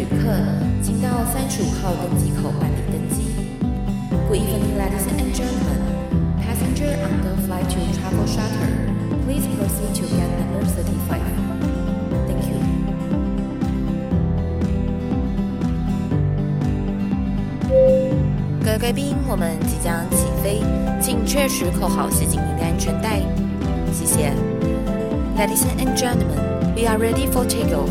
旅客，请到三十五号登机口办理登机。Good evening, ladies and gentlemen. Passenger on the flight to Travel Charter, please proceed to gate number thirty-five. Thank you. 各位贵宾，我们即将起飞，请确实扣好系紧您的安全带。谢谢。Ladies and gentlemen, we are ready for takeoff.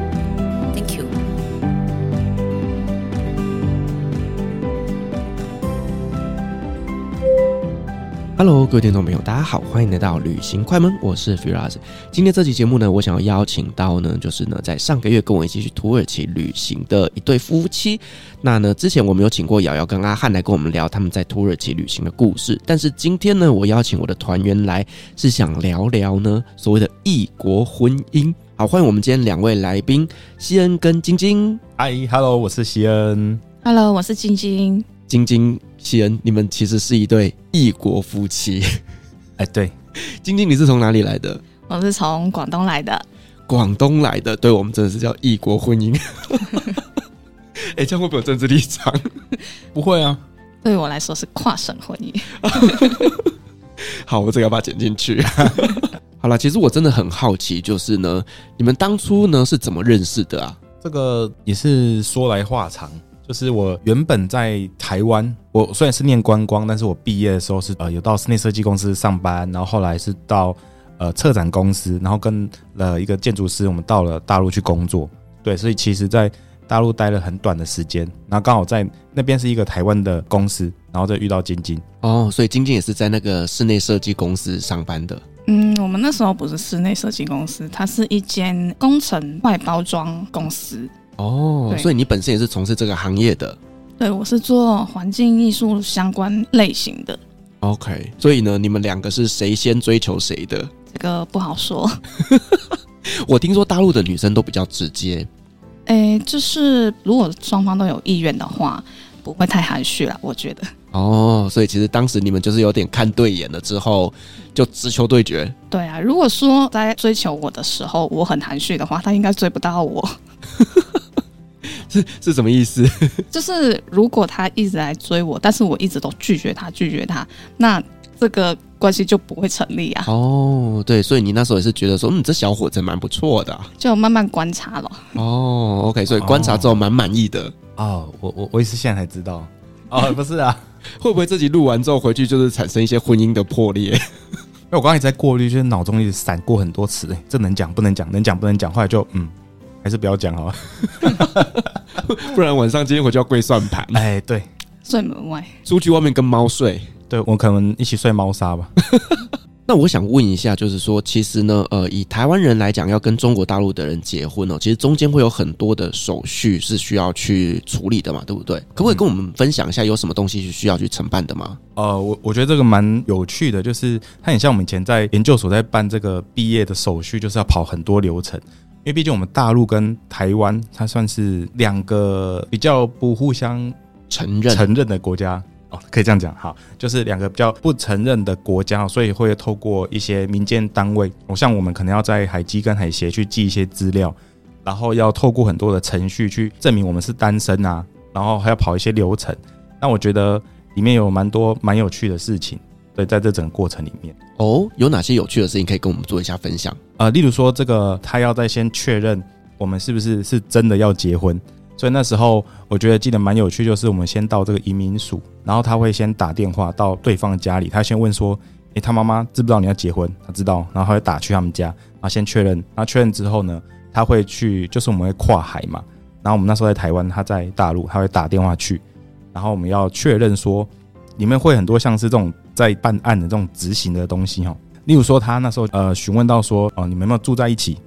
Hello，各位听众朋友，大家好，欢迎来到旅行快门，我是 Firas。今天这期节目呢，我想要邀请到呢，就是呢，在上个月跟我一起去土耳其旅行的一对夫妻。那呢，之前我们有请过瑶瑶跟阿汉来跟我们聊他们在土耳其旅行的故事，但是今天呢，我邀请我的团员来是想聊聊呢所谓的异国婚姻。好，欢迎我们今天两位来宾，西恩跟晶晶。Hi，Hello，我是西恩。Hello，我是晶晶。晶晶、西恩，你们其实是一对异国夫妻。哎，对，晶晶，你是从哪里来的？我是从广东来的。广东来的，对，我们真的是叫异国婚姻。哎，这样会不会有政治立场？不会啊，对我来说是跨省婚姻。好，我这个要把它剪进去。好了，其实我真的很好奇，就是呢，你们当初呢是怎么认识的啊？这个也是说来话长。就是我原本在台湾，我虽然是念观光，但是我毕业的时候是呃有到室内设计公司上班，然后后来是到呃策展公司，然后跟了一个建筑师，我们到了大陆去工作。对，所以其实，在大陆待了很短的时间，然后刚好在那边是一个台湾的公司，然后再遇到晶晶。哦，所以晶晶也是在那个室内设计公司上班的。嗯，我们那时候不是室内设计公司，它是一间工程外包装公司。哦，所以你本身也是从事这个行业的？对，我是做环境艺术相关类型的。OK，所以呢，你们两个是谁先追求谁的？这个不好说。我听说大陆的女生都比较直接。诶，就是如果双方都有意愿的话，不会太含蓄了，我觉得。哦，所以其实当时你们就是有点看对眼了，之后就直球对决。对啊，如果说在追求我的时候我很含蓄的话，他应该追不到我。是是什么意思？就是如果他一直来追我，但是我一直都拒绝他，拒绝他，那这个关系就不会成立啊。哦，对，所以你那时候也是觉得说，嗯，这小伙子蛮不错的，就慢慢观察了。哦，OK，所以观察之后蛮满意的。哦，我我我也是现在才知道。哦，不是啊，会不会自己录完之后回去就是产生一些婚姻的破裂？因为我刚才在过滤，就是脑中一直闪过很多词，这能讲不能讲，能讲不能讲，后来就嗯。还是不要讲好了，不然晚上今天我就要跪算盘。哎，对，睡门外，出去外面跟猫睡。对，我可能一起睡猫砂吧。那我想问一下，就是说，其实呢，呃，以台湾人来讲，要跟中国大陆的人结婚哦，其实中间会有很多的手续是需要去处理的嘛，对不对？可不可以跟我们分享一下，有什么东西是需要去承办的吗？呃，我我觉得这个蛮有趣的，就是它很像我们以前在研究所在办这个毕业的手续，就是要跑很多流程。因为毕竟我们大陆跟台湾，它算是两个比较不互相承认承认的国家哦，可以这样讲，好，就是两个比较不承认的国家，所以会透过一些民间单位，哦，像我们可能要在海基跟海协去寄一些资料，然后要透过很多的程序去证明我们是单身啊，然后还要跑一些流程。那我觉得里面有蛮多蛮有趣的事情。对，在这整个过程里面，哦，有哪些有趣的事情可以跟我们做一下分享？呃，例如说，这个他要再先确认我们是不是是真的要结婚，所以那时候我觉得记得蛮有趣，就是我们先到这个移民署，然后他会先打电话到对方家里，他先问说，诶，他妈妈知不知道你要结婚？他知道，然后他会打去他们家，然后先确认，然后确认之后呢，他会去，就是我们会跨海嘛，然后我们那时候在台湾，他在大陆，他会打电话去，然后我们要确认说，里面会很多像是这种。在办案的这种执行的东西哈，例如说他那时候呃询问到说哦，你们有没有住在一起？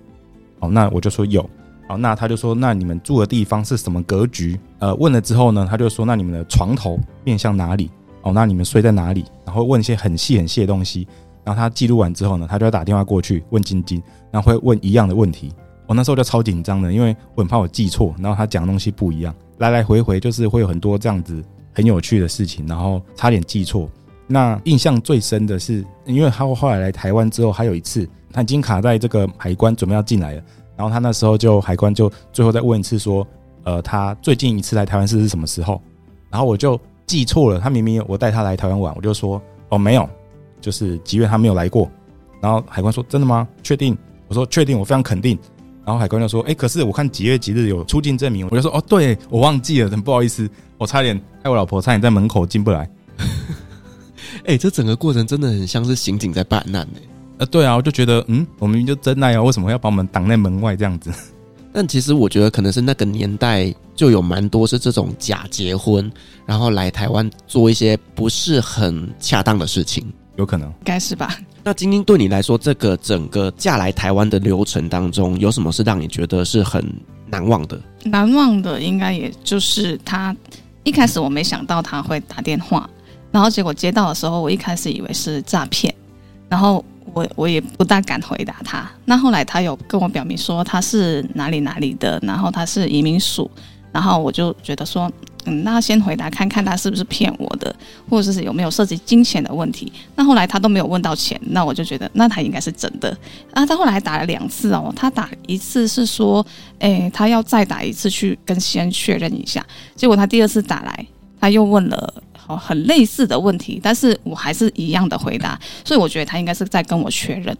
哦，那我就说有。哦，那他就说，那你们住的地方是什么格局？呃，问了之后呢，他就说，那你们的床头面向哪里？哦，那你们睡在哪里？然后问一些很细很细的东西。然后他记录完之后呢，他就要打电话过去问晶晶，然后会问一样的问题。我那时候就超紧张的，因为我很怕我记错，然后他讲的东西不一样，来来回回就是会有很多这样子很有趣的事情，然后差点记错。那印象最深的是，因为他后来来台湾之后，还有一次他已经卡在这个海关准备要进来了，然后他那时候就海关就最后再问一次说，呃，他最近一次来台湾是是什么时候？然后我就记错了，他明明我带他来台湾玩，我就说哦没有，就是几月他没有来过。然后海关说真的吗？确定？我说确定，我非常肯定。然后海关就说：“哎，可是我看几月几日有出境证明。”我就说：“哦，对，我忘记了，真不好意思，我差点害我老婆差点在门口进不来。”哎，这整个过程真的很像是刑警在办案呢。呃，对啊，我就觉得，嗯，我明明就真爱啊，为什么要把我们挡在门外这样子？但其实我觉得可能是那个年代就有蛮多是这种假结婚，然后来台湾做一些不是很恰当的事情，有可能，应该是吧。那晶晶对你来说，这个整个嫁来台湾的流程当中，有什么是让你觉得是很难忘的？难忘的应该也就是他一开始我没想到他会打电话，然后结果接到的时候，我一开始以为是诈骗，然后我我也不大敢回答他。那后来他有跟我表明说他是哪里哪里的，然后他是移民署，然后我就觉得说。嗯，那先回答看看他是不是骗我的，或者是有没有涉及金钱的问题。那后来他都没有问到钱，那我就觉得那他应该是真的。啊，他后来打了两次哦，他打一次是说，诶，他要再打一次去跟先确认一下。结果他第二次打来，他又问了哦很类似的问题，但是我还是一样的回答。所以我觉得他应该是在跟我确认，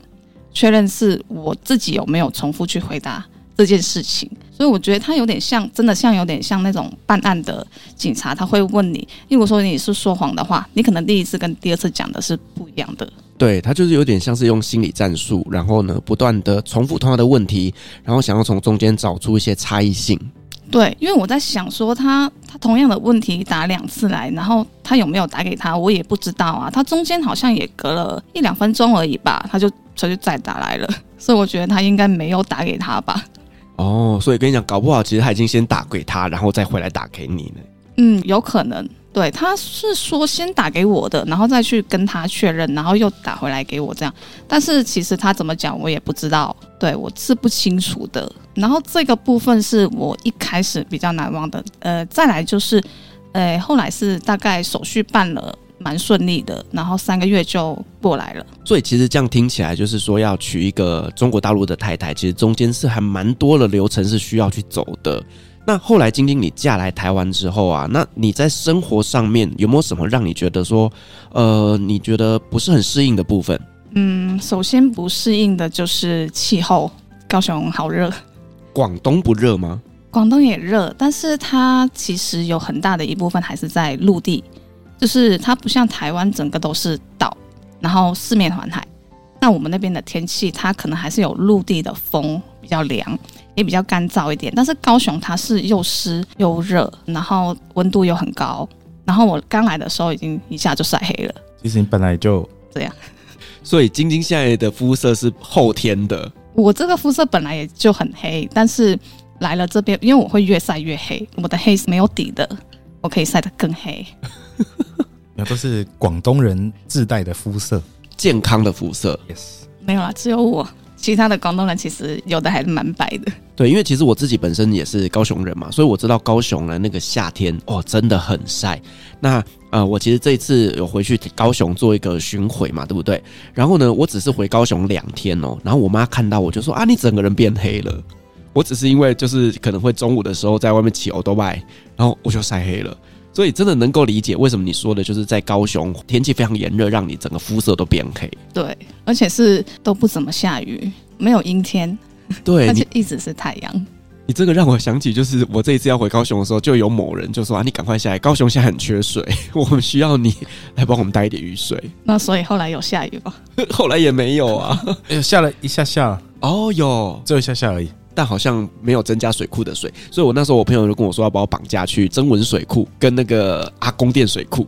确认是我自己有没有重复去回答。这件事情，所以我觉得他有点像，真的像有点像那种办案的警察，他会问你，如果说你是说谎的话，你可能第一次跟第二次讲的是不一样的。对，他就是有点像是用心理战术，然后呢，不断的重复同样的问题，然后想要从中间找出一些差异性。对，因为我在想说他，他他同样的问题打两次来，然后他有没有打给他，我也不知道啊。他中间好像也隔了一两分钟而已吧，他就他就再打来了，所以我觉得他应该没有打给他吧。哦，所以跟你讲，搞不好其实他已经先打给他，然后再回来打给你呢。嗯，有可能。对，他是说先打给我的，然后再去跟他确认，然后又打回来给我这样。但是其实他怎么讲，我也不知道，对，我是不清楚的。然后这个部分是我一开始比较难忘的。呃，再来就是，呃，后来是大概手续办了。蛮顺利的，然后三个月就过来了。所以其实这样听起来，就是说要娶一个中国大陆的太太，其实中间是还蛮多的流程是需要去走的。那后来晶晶你嫁来台湾之后啊，那你在生活上面有没有什么让你觉得说，呃，你觉得不是很适应的部分？嗯，首先不适应的就是气候，高雄好热。广东不热吗？广东也热，但是它其实有很大的一部分还是在陆地。就是它不像台湾整个都是岛，然后四面环海。那我们那边的天气，它可能还是有陆地的风，比较凉，也比较干燥一点。但是高雄它是又湿又热，然后温度又很高。然后我刚来的时候已经一下就晒黑了。其实你本来就这样，所以晶晶现在的肤色是后天的。我这个肤色本来也就很黑，但是来了这边，因为我会越晒越黑，我的黑是没有底的，我可以晒得更黑。那都是广东人自带的肤色，健康的肤色。Yes，没有啦，只有我，其他的广东人其实有的还是蛮白的。对，因为其实我自己本身也是高雄人嘛，所以我知道高雄的那个夏天哦，真的很晒。那呃，我其实这一次有回去高雄做一个巡回嘛，对不对？然后呢，我只是回高雄两天哦，然后我妈看到我就说啊，你整个人变黑了。我只是因为就是可能会中午的时候在外面骑欧多拜，然后我就晒黑了。所以真的能够理解为什么你说的，就是在高雄天气非常炎热，让你整个肤色都变黑。对，而且是都不怎么下雨，没有阴天，对，而且一直是太阳。你这个让我想起，就是我这一次要回高雄的时候，就有某人就说啊，你赶快下来，高雄现在很缺水，我们需要你来帮我们带一点雨水。那所以后来有下雨吗？后来也没有啊，哎呦，下了一下下，哦有，只有一下下而已。但好像没有增加水库的水，所以我那时候我朋友就跟我说要把我绑架去增文水库跟那个阿公店水库。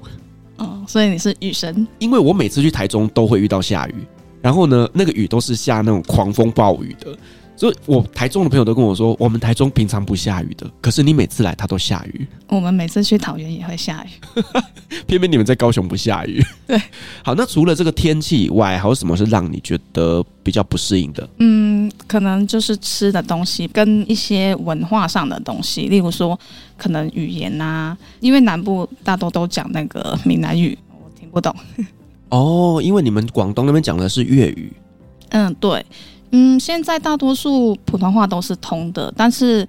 哦，所以你是雨神？因为我每次去台中都会遇到下雨，然后呢，那个雨都是下那种狂风暴雨的。所以，我台中的朋友都跟我说，我们台中平常不下雨的，可是你每次来，它都下雨。我们每次去桃园也会下雨，偏偏你们在高雄不下雨。对，好，那除了这个天气以外，还有什么是让你觉得比较不适应的？嗯，可能就是吃的东西跟一些文化上的东西，例如说，可能语言呐、啊，因为南部大多都讲那个闽南语，我听不懂。哦，因为你们广东那边讲的是粤语。嗯，对。嗯，现在大多数普通话都是通的，但是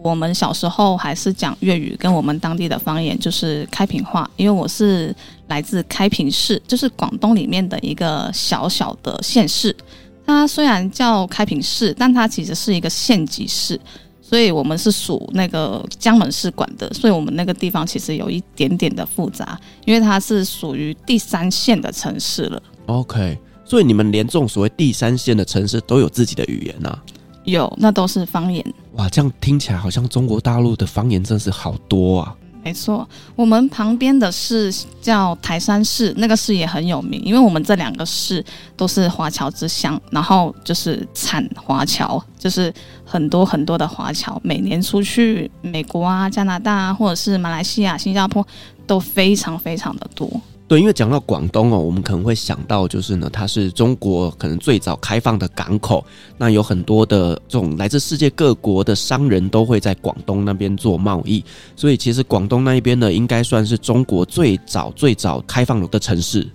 我们小时候还是讲粤语，跟我们当地的方言就是开平话。因为我是来自开平市，就是广东里面的一个小小的县市。它虽然叫开平市，但它其实是一个县级市，所以我们是属那个江门市管的，所以我们那个地方其实有一点点的复杂，因为它是属于第三线的城市了。OK。所以你们连这种所谓第三线的城市都有自己的语言呐、啊？有，那都是方言。哇，这样听起来好像中国大陆的方言真是好多啊！没错，我们旁边的市叫台山市，那个市也很有名，因为我们这两个市都是华侨之乡，然后就是产华侨，就是很多很多的华侨，每年出去美国啊、加拿大啊，或者是马来西亚、新加坡都非常非常的多。对，因为讲到广东哦，我们可能会想到就是呢，它是中国可能最早开放的港口，那有很多的这种来自世界各国的商人都会在广东那边做贸易，所以其实广东那一边呢，应该算是中国最早最早开放的城市。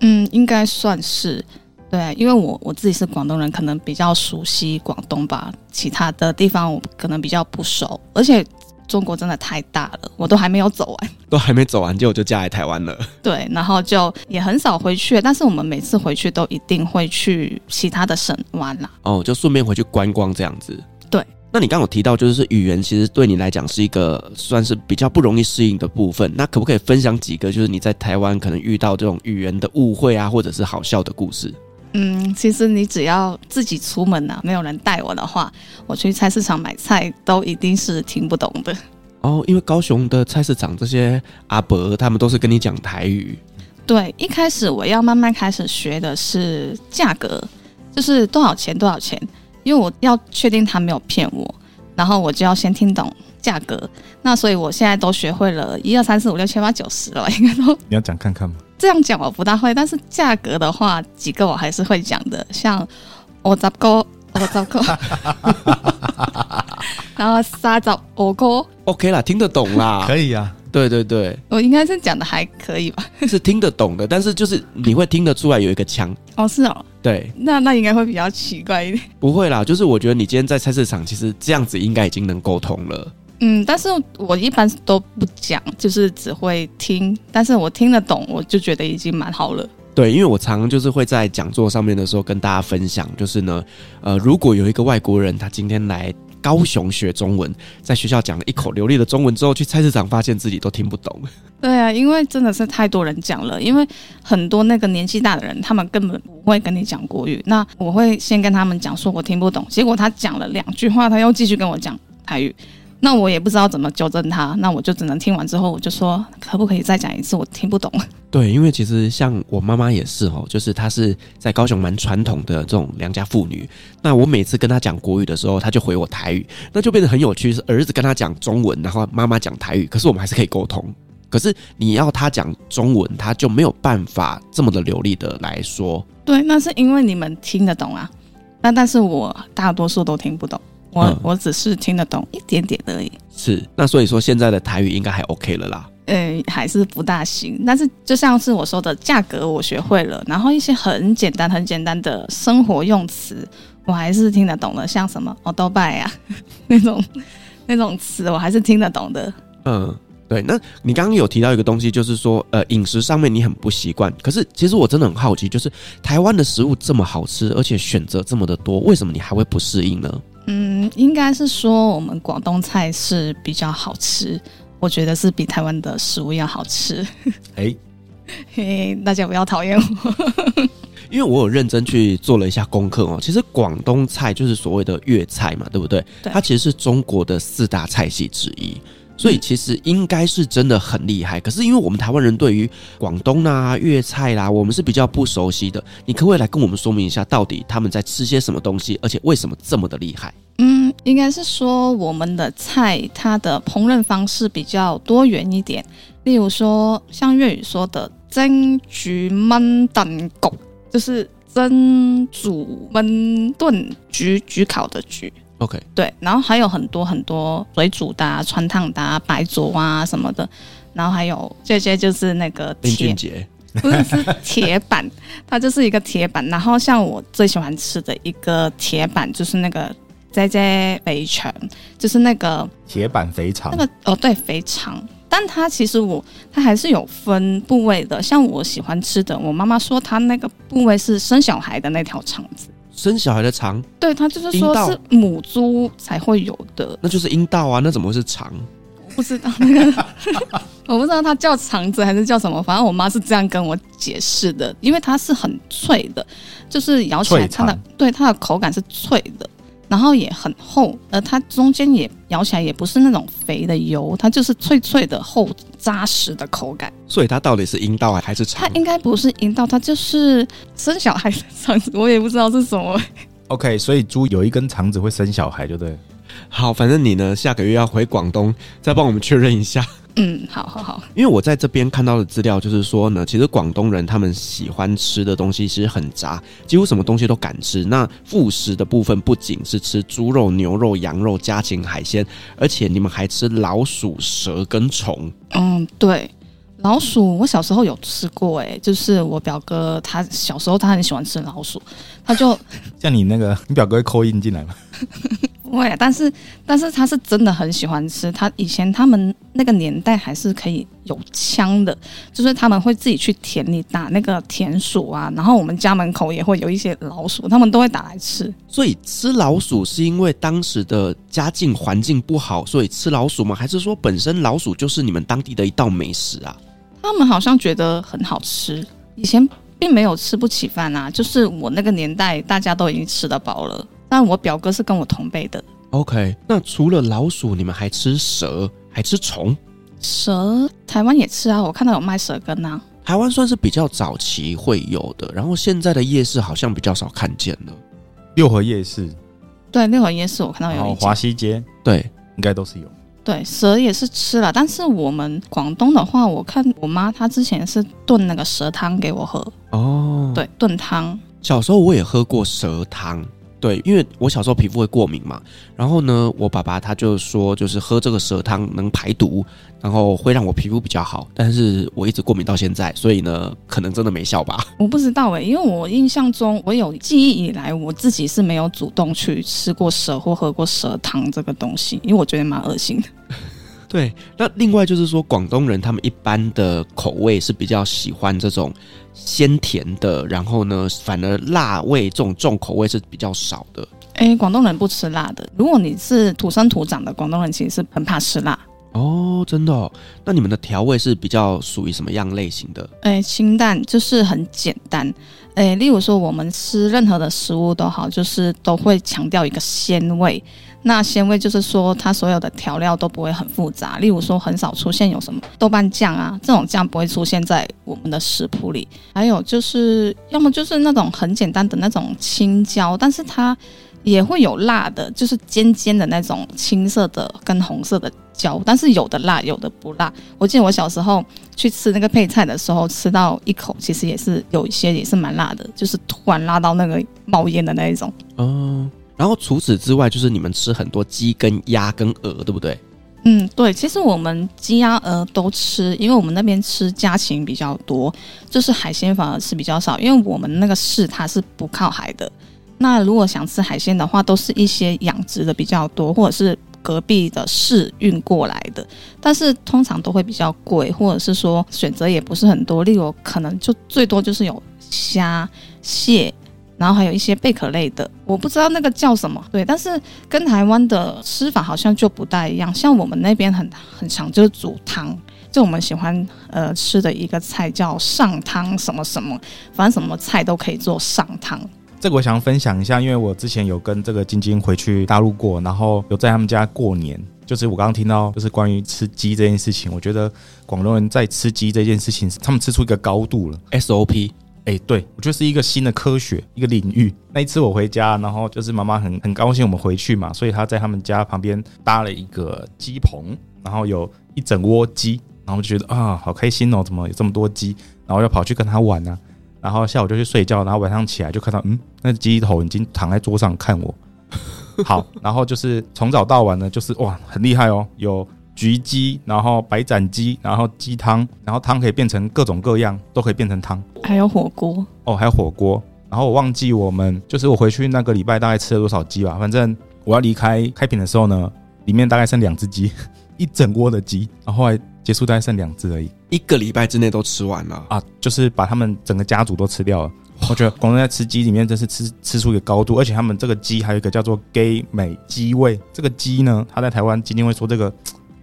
嗯，应该算是，对，因为我我自己是广东人，可能比较熟悉广东吧，其他的地方我可能比较不熟，而且。中国真的太大了，我都还没有走完，都还没走完，结果就嫁来台湾了。对，然后就也很少回去，但是我们每次回去都一定会去其他的省玩啦。哦，就顺便回去观光这样子。对，那你刚刚有提到，就是语言其实对你来讲是一个算是比较不容易适应的部分。那可不可以分享几个，就是你在台湾可能遇到这种语言的误会啊，或者是好笑的故事？嗯，其实你只要自己出门啊，没有人带我的话，我去菜市场买菜都一定是听不懂的。哦，因为高雄的菜市场这些阿伯他们都是跟你讲台语。对，一开始我要慢慢开始学的是价格，就是多少钱多少钱，因为我要确定他没有骗我，然后我就要先听懂价格。那所以我现在都学会了一二三四五六七八九十了，应该都。你要讲看看吗？这样讲我不大会，但是价格的话，几个我还是会讲的，像我十个，我十个，然后三十五个，OK 啦，听得懂啦，可以呀、啊，对对对，我应该是讲的还可以吧，是听得懂的，但是就是你会听得出来有一个腔，哦，是哦，对，那那应该会比较奇怪一点，不会啦，就是我觉得你今天在菜市场，其实这样子应该已经能沟通了。嗯，但是我一般都不讲，就是只会听。但是我听得懂，我就觉得已经蛮好了。对，因为我常常就是会在讲座上面的时候跟大家分享，就是呢，呃，如果有一个外国人他今天来高雄学中文，在学校讲了一口流利的中文之后，去菜市场发现自己都听不懂。对啊，因为真的是太多人讲了，因为很多那个年纪大的人，他们根本不会跟你讲国语。那我会先跟他们讲说我听不懂，结果他讲了两句话，他又继续跟我讲台语。那我也不知道怎么纠正他，那我就只能听完之后，我就说可不可以再讲一次？我听不懂。对，因为其实像我妈妈也是哦，就是她是在高雄蛮传统的这种良家妇女。那我每次跟她讲国语的时候，她就回我台语，那就变得很有趣。是儿子跟她讲中文，然后妈妈讲台语，可是我们还是可以沟通。可是你要她讲中文，她就没有办法这么的流利的来说。对，那是因为你们听得懂啊，那但是我大多数都听不懂。我、嗯、我只是听得懂一点点而已。是，那所以说现在的台语应该还 OK 了啦。呃，还是不大行。但是就像是我说的，价格我学会了，然后一些很简单、很简单的生活用词，我还是听得懂的。像什么“欧多拜”呀那种那种词，我还是听得懂的。嗯，对。那你刚刚有提到一个东西，就是说，呃，饮食上面你很不习惯。可是其实我真的很好奇，就是台湾的食物这么好吃，而且选择这么的多，为什么你还会不适应呢？嗯，应该是说我们广东菜是比较好吃，我觉得是比台湾的食物要好吃。哎，嘿，大家不要讨厌我，因为我有认真去做了一下功课哦。其实广东菜就是所谓的粤菜嘛，对不对？对，它其实是中国的四大菜系之一。所以其实应该是真的很厉害，可是因为我们台湾人对于广东、啊、粤菜啦，我们是比较不熟悉的。你可不可以来跟我们说明一下，到底他们在吃些什么东西，而且为什么这么的厉害？嗯，应该是说我们的菜它的烹饪方式比较多元一点。例如说，像粤语说的“蒸、焗、焖、炖、焗”，就是蒸、煮、焖、炖、焗、焗烤的“焗”。OK，对，然后还有很多很多水煮的、啊、汆烫的、啊、白灼啊什么的，然后还有这些就是那个林俊杰，不是是铁板，它就是一个铁板。然后像我最喜欢吃的一个铁板，就是那个在在肥肠，就是那个铁板肥肠。那个哦，对，肥肠。但它其实我它还是有分部位的。像我喜欢吃的，我妈妈说它那个部位是生小孩的那条肠子。生小孩的肠？对，它就是说是母猪才会有的。那就是阴道啊，那怎么会是肠？不知道那个，我不知道 它叫肠子还是叫什么，反正我妈是这样跟我解释的，因为它是很脆的，就是咬起来它的对它的口感是脆的，然后也很厚，而它中间也咬起来也不是那种肥的油，它就是脆脆的厚扎实的口感。所以它到底是阴道还是肠？它应该不是阴道，它就是生小孩的肠子，我也不知道是什么。OK，所以猪有一根肠子会生小孩，就对。好，反正你呢，下个月要回广东，再帮我们确认一下。嗯，好好好。因为我在这边看到的资料就是说呢，其实广东人他们喜欢吃的东西其实很杂，几乎什么东西都敢吃。那副食的部分不仅是吃猪肉、牛肉、羊肉、家禽、海鲜，而且你们还吃老鼠、蛇跟虫。嗯，对。老鼠，我小时候有吃过，哎，就是我表哥他小时候他很喜欢吃老鼠，他就 像你那个，你表哥会扣印进来吗？会，但是但是他是真的很喜欢吃。他以前他们那个年代还是可以有枪的，就是他们会自己去田里打那个田鼠啊，然后我们家门口也会有一些老鼠，他们都会打来吃。所以吃老鼠是因为当时的家境环境不好，所以吃老鼠吗？还是说本身老鼠就是你们当地的一道美食啊？他们好像觉得很好吃，以前并没有吃不起饭啊。就是我那个年代，大家都已经吃得饱了。但我表哥是跟我同辈的。OK，那除了老鼠，你们还吃蛇，还吃虫？蛇台湾也吃啊，我看到有卖蛇羹啊。台湾算是比较早期会有的，然后现在的夜市好像比较少看见了。六合夜市，对，六合夜市我看到有。哦，华西街，对，应该都是有。对，蛇也是吃了，但是我们广东的话，我看我妈她之前是炖那个蛇汤给我喝。哦，对，炖汤。小时候我也喝过蛇汤。对，因为我小时候皮肤会过敏嘛，然后呢，我爸爸他就说，就是喝这个蛇汤能排毒，然后会让我皮肤比较好。但是我一直过敏到现在，所以呢，可能真的没效吧？我不知道哎，因为我印象中，我有记忆以来，我自己是没有主动去吃过蛇或喝过蛇汤这个东西，因为我觉得蛮恶心的。对，那另外就是说，广东人他们一般的口味是比较喜欢这种。鲜甜的，然后呢，反而辣味这种重口味是比较少的。哎，广东人不吃辣的。如果你是土生土长的广东人，其实是很怕吃辣。哦，真的哦？那你们的调味是比较属于什么样类型的？哎，清淡，就是很简单。哎，例如说我们吃任何的食物都好，就是都会强调一个鲜味。那鲜味就是说，它所有的调料都不会很复杂。例如说，很少出现有什么豆瓣酱啊这种酱不会出现在我们的食谱里。还有就是，要么就是那种很简单的那种青椒，但是它也会有辣的，就是尖尖的那种青色的跟红色的椒。但是有的辣，有的不辣。我记得我小时候去吃那个配菜的时候，吃到一口，其实也是有一些也是蛮辣的，就是突然辣到那个冒烟的那一种。嗯。然后除此之外，就是你们吃很多鸡跟鸭跟鹅，对不对？嗯，对。其实我们鸡鸭鹅都吃，因为我们那边吃家禽比较多，就是海鲜反而是比较少。因为我们那个市它是不靠海的，那如果想吃海鲜的话，都是一些养殖的比较多，或者是隔壁的市运过来的。但是通常都会比较贵，或者是说选择也不是很多。例如可能就最多就是有虾、蟹。然后还有一些贝壳类的，我不知道那个叫什么，对，但是跟台湾的吃法好像就不太一样。像我们那边很很常就是煮汤，就我们喜欢呃吃的一个菜叫上汤什么什么，反正什么菜都可以做上汤。这个我想分享一下，因为我之前有跟这个晶晶回去大陆过，然后有在他们家过年，就是我刚刚听到就是关于吃鸡这件事情，我觉得广东人在吃鸡这件事情，他们吃出一个高度了，SOP。哎、对，我觉得是一个新的科学，一个领域。那一次我回家，然后就是妈妈很很高兴我们回去嘛，所以她在他们家旁边搭了一个鸡棚，然后有一整窝鸡，然后就觉得啊，好开心哦，怎么有这么多鸡？然后又跑去跟他玩呢、啊。然后下午就去睡觉，然后晚上起来就看到，嗯，那鸡头已经躺在桌上看我。好，然后就是从早到晚呢，就是哇，很厉害哦，有焗鸡，然后白斩鸡，然后鸡汤，然后汤可以变成各种各样，都可以变成汤。还有火锅哦，还有火锅。然后我忘记我们就是我回去那个礼拜大概吃了多少鸡吧，反正我要离开开品的时候呢，里面大概剩两只鸡，一整锅的鸡，然后后来结束大概剩两只而已。一个礼拜之内都吃完了啊，就是把他们整个家族都吃掉了。我觉得广东在吃鸡里面真是吃吃出一个高度，而且他们这个鸡还有一个叫做 “gay 美鸡味”。这个鸡呢，他在台湾今天会说这个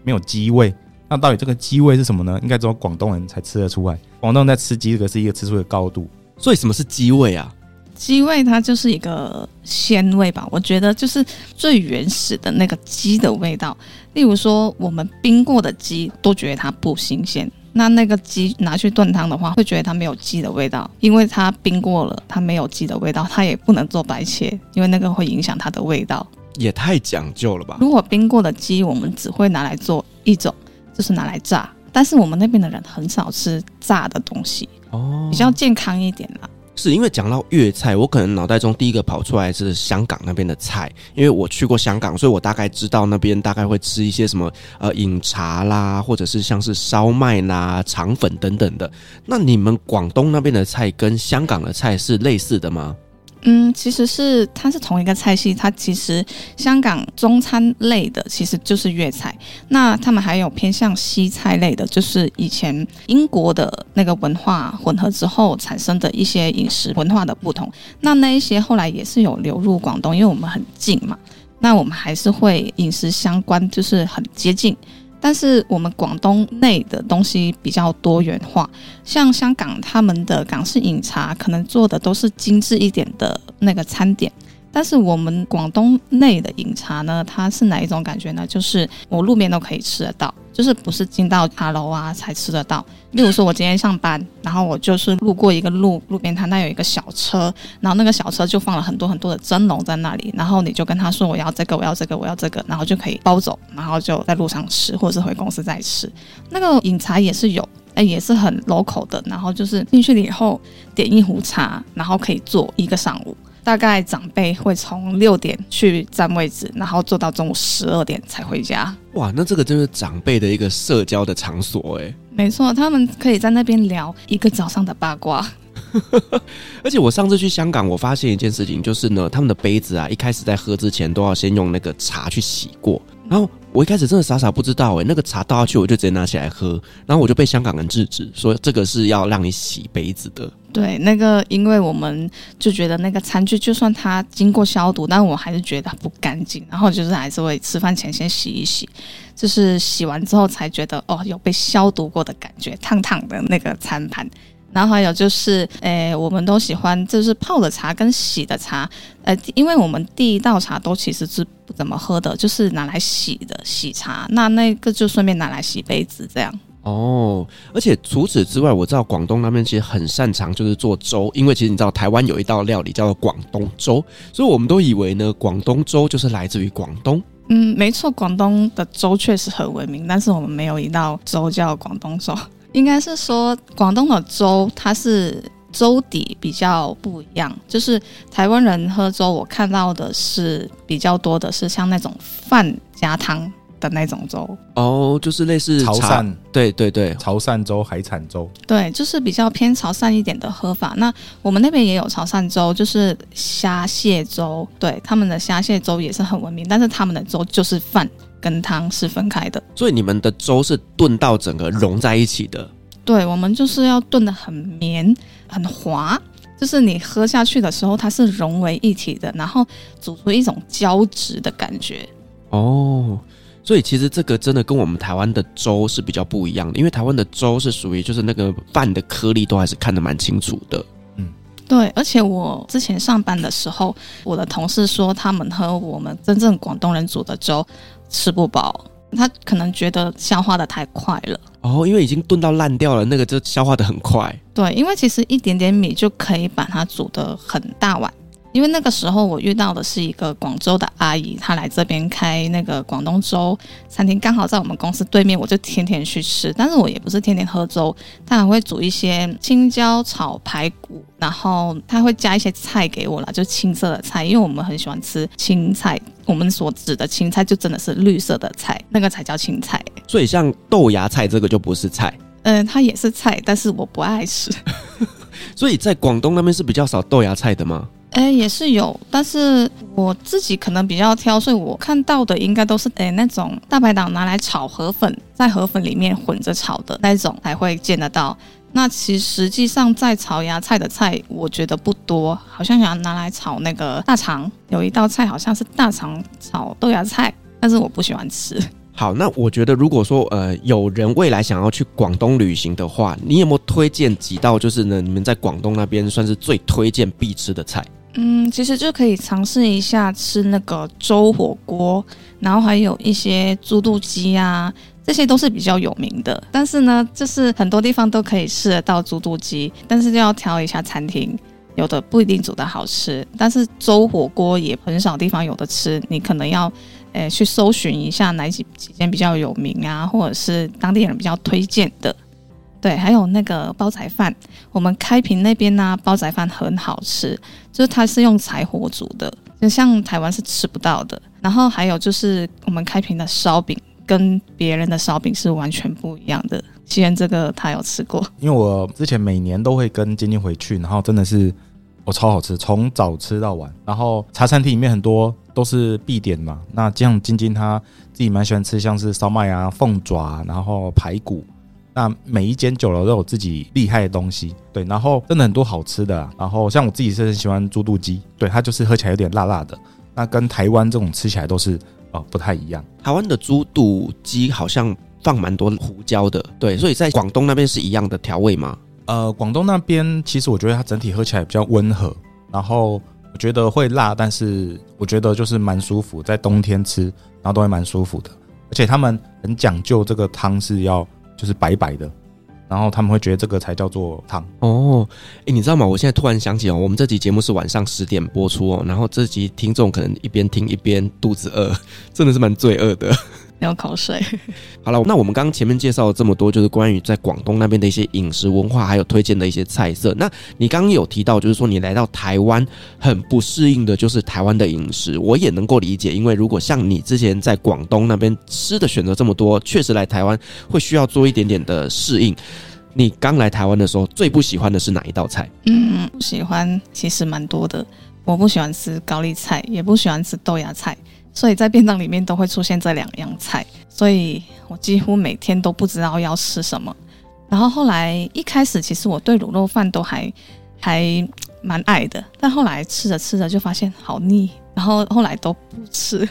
没有鸡味，那到底这个鸡味是什么呢？应该只有广东人才吃得出来。广东人在吃鸡，这个是一个吃出一个高度。所以什么是鸡味啊？鸡味它就是一个鲜味吧，我觉得就是最原始的那个鸡的味道。例如说，我们冰过的鸡都觉得它不新鲜。那那个鸡拿去炖汤的话，会觉得它没有鸡的味道，因为它冰过了，它没有鸡的味道，它也不能做白切，因为那个会影响它的味道。也太讲究了吧？如果冰过的鸡，我们只会拿来做一种，就是拿来炸。但是我们那边的人很少吃炸的东西，哦，比较健康一点啦。是因为讲到粤菜，我可能脑袋中第一个跑出来是香港那边的菜，因为我去过香港，所以我大概知道那边大概会吃一些什么呃饮茶啦，或者是像是烧麦啦、肠粉等等的。那你们广东那边的菜跟香港的菜是类似的吗？嗯，其实是它是同一个菜系，它其实香港中餐类的其实就是粤菜，那他们还有偏向西菜类的，就是以前英国的那个文化混合之后产生的一些饮食文化的不同，那那一些后来也是有流入广东，因为我们很近嘛，那我们还是会饮食相关，就是很接近。但是我们广东内的东西比较多元化，像香港他们的港式饮茶可能做的都是精致一点的那个餐点。但是我们广东内的饮茶呢，它是哪一种感觉呢？就是我路边都可以吃得到，就是不是进到茶楼啊才吃得到。例如说，我今天上班，然后我就是路过一个路路边摊，那有一个小车，然后那个小车就放了很多很多的蒸笼在那里，然后你就跟他说我要这个，我要这个，我要这个，然后就可以包走，然后就在路上吃，或者是回公司再吃。那个饮茶也是有，哎，也是很 local 的，然后就是进去了以后点一壶茶，然后可以坐一个上午。大概长辈会从六点去占位置，然后坐到中午十二点才回家。哇，那这个真是长辈的一个社交的场所哎。没错，他们可以在那边聊一个早上的八卦。而且我上次去香港，我发现一件事情，就是呢，他们的杯子啊，一开始在喝之前都要先用那个茶去洗过，然后。我一开始真的傻傻不知道诶、欸，那个茶倒下去我就直接拿起来喝，然后我就被香港人制止说这个是要让你洗杯子的。对，那个因为我们就觉得那个餐具就算它经过消毒，但我还是觉得不干净，然后就是还是会吃饭前先洗一洗，就是洗完之后才觉得哦有被消毒过的感觉，烫烫的那个餐盘。然后还有就是，诶，我们都喜欢就是泡的茶跟洗的茶，呃，因为我们第一道茶都其实是不怎么喝的，就是拿来洗的洗茶，那那个就顺便拿来洗杯子这样。哦，而且除此之外，我知道广东那边其实很擅长就是做粥，因为其实你知道台湾有一道料理叫做广东粥，所以我们都以为呢，广东粥就是来自于广东。嗯，没错，广东的粥确实很闻名，但是我们没有一道粥叫广东粥。应该是说，广东的粥它是粥底比较不一样，就是台湾人喝粥，我看到的是比较多的是像那种饭加汤的那种粥哦，就是类似潮汕，对对对，潮汕粥、海产粥，对，就是比较偏潮汕一点的喝法。那我们那边也有潮汕粥，就是虾蟹粥，对，他们的虾蟹粥也是很闻名，但是他们的粥就是饭。跟汤是分开的，所以你们的粥是炖到整个融在一起的。对，我们就是要炖的很绵、很滑，就是你喝下去的时候，它是融为一体的，然后煮出一种胶质的感觉。哦，所以其实这个真的跟我们台湾的粥是比较不一样的，因为台湾的粥是属于就是那个饭的颗粒都还是看得蛮清楚的。嗯，对，而且我之前上班的时候，我的同事说他们喝我们真正广东人煮的粥。吃不饱，他可能觉得消化的太快了哦，因为已经炖到烂掉了，那个就消化的很快。对，因为其实一点点米就可以把它煮的很大碗。因为那个时候我遇到的是一个广州的阿姨，她来这边开那个广东粥餐厅，刚好在我们公司对面，我就天天去吃。但是我也不是天天喝粥，她还会煮一些青椒炒排骨，然后她会加一些菜给我啦，就青色的菜，因为我们很喜欢吃青菜。我们所指的青菜就真的是绿色的菜，那个才叫青菜。所以像豆芽菜这个就不是菜。嗯、呃，它也是菜，但是我不爱吃。所以在广东那边是比较少豆芽菜的吗？哎，也是有，但是我自己可能比较挑，所以我看到的应该都是哎那种大排档拿来炒河粉，在河粉里面混着炒的那种才会见得到。那其实际上在炒芽菜的菜，我觉得不多，好像想拿来炒那个大肠，有一道菜好像是大肠炒豆芽菜，但是我不喜欢吃。好，那我觉得如果说呃有人未来想要去广东旅行的话，你有没有推荐几道就是呢？你们在广东那边算是最推荐必吃的菜？嗯，其实就可以尝试一下吃那个粥火锅，然后还有一些猪肚鸡啊，这些都是比较有名的。但是呢，就是很多地方都可以吃得到猪肚鸡，但是就要挑一下餐厅，有的不一定煮的好吃。但是粥火锅也很少地方有的吃，你可能要诶、去搜寻一下哪几几间比较有名啊，或者是当地人比较推荐的。对，还有那个煲仔饭，我们开平那边呢、煲仔饭很好吃，就是它是用柴火煮的，就像台湾是吃不到的。然后还有就是我们开平的烧饼，跟别人的烧饼是完全不一样的。既然这个他有吃过，因为我之前每年都会跟晶晶回去，然后真的是我超好吃，从早吃到晚。然后茶餐厅里面很多都是必点嘛，那像晶晶她自己蛮喜欢吃，像是烧麦啊、凤爪，然后排骨。那每一间酒楼都有自己厉害的东西，对，然后真的很多好吃的，然后像我自己是很喜欢猪肚鸡，对，它就是喝起来有点辣辣的，那跟台湾这种吃起来都是呃不太一样。台湾的猪肚鸡好像放蛮多胡椒的，对，所以在广东那边是一样的调味吗？呃，广东那边其实我觉得它整体喝起来比较温和，然后我觉得会辣，但是我觉得就是蛮舒服，在冬天吃，然后都会蛮舒服的，而且他们很讲究这个汤是要。就是白白的，然后他们会觉得这个才叫做汤哦。哎，你知道吗？我现在突然想起哦，我们这集节目是晚上十点播出哦，然后这集听众可能一边听一边肚子饿，真的是蛮罪恶的。流口水。好了，那我们刚刚前面介绍了这么多，就是关于在广东那边的一些饮食文化，还有推荐的一些菜色。那你刚刚有提到，就是说你来到台湾很不适应的，就是台湾的饮食。我也能够理解，因为如果像你之前在广东那边吃的选择这么多，确实来台湾会需要做一点点的适应。你刚来台湾的时候，最不喜欢的是哪一道菜？嗯，不喜欢其实蛮多的。我不喜欢吃高丽菜，也不喜欢吃豆芽菜。所以在便当里面都会出现这两样菜，所以我几乎每天都不知道要吃什么。然后后来一开始其实我对卤肉饭都还还蛮爱的，但后来吃着吃着就发现好腻，然后后来都不吃。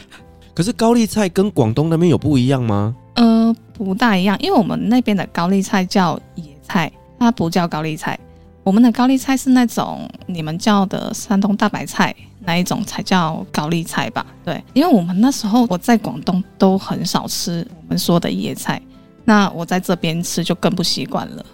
可是高丽菜跟广东那边有不一样吗？呃，不大一样，因为我们那边的高丽菜叫野菜，它不叫高丽菜。我们的高丽菜是那种你们叫的山东大白菜。哪一种才叫高丽菜吧？对，因为我们那时候我在广东都很少吃我们说的野菜，那我在这边吃就更不习惯了，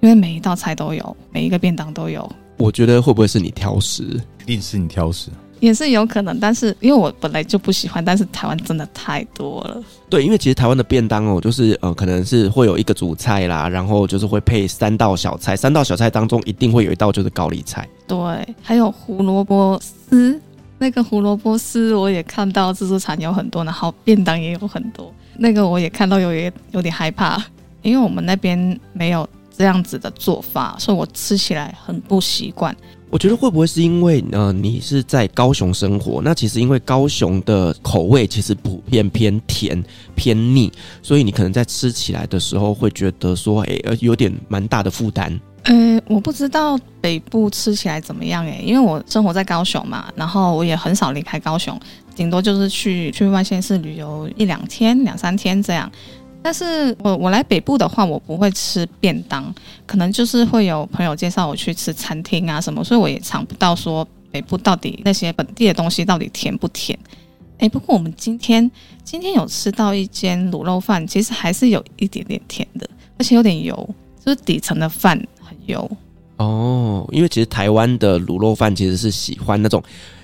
因为每一道菜都有，每一个便当都有。我觉得会不会是你挑食？一定是你挑食。也是有可能，但是因为我本来就不喜欢，但是台湾真的太多了。对，因为其实台湾的便当哦，就是呃，可能是会有一个主菜啦，然后就是会配三道小菜，三道小菜当中一定会有一道就是高丽菜。对，还有胡萝卜丝，那个胡萝卜丝我也看到自助餐有很多，然后便当也有很多，那个我也看到有点有点害怕，因为我们那边没有这样子的做法，所以我吃起来很不习惯。我觉得会不会是因为呃，你是在高雄生活？那其实因为高雄的口味其实普遍偏甜偏腻，所以你可能在吃起来的时候会觉得说，哎，呃，有点蛮大的负担。呃，我不知道北部吃起来怎么样哎，因为我生活在高雄嘛，然后我也很少离开高雄，顶多就是去去外县市旅游一两天、两三天这样。但是我我来北部的话，我不会吃便当，可能就是会有朋友介绍我去吃餐厅啊什么，所以我也尝不到说北部到底那些本地的东西到底甜不甜。诶，不过我们今天今天有吃到一间卤肉饭，其实还是有一点点甜的，而且有点油，就是底层的饭油。哦，因为其实台湾的卤肉饭其实是喜欢那种，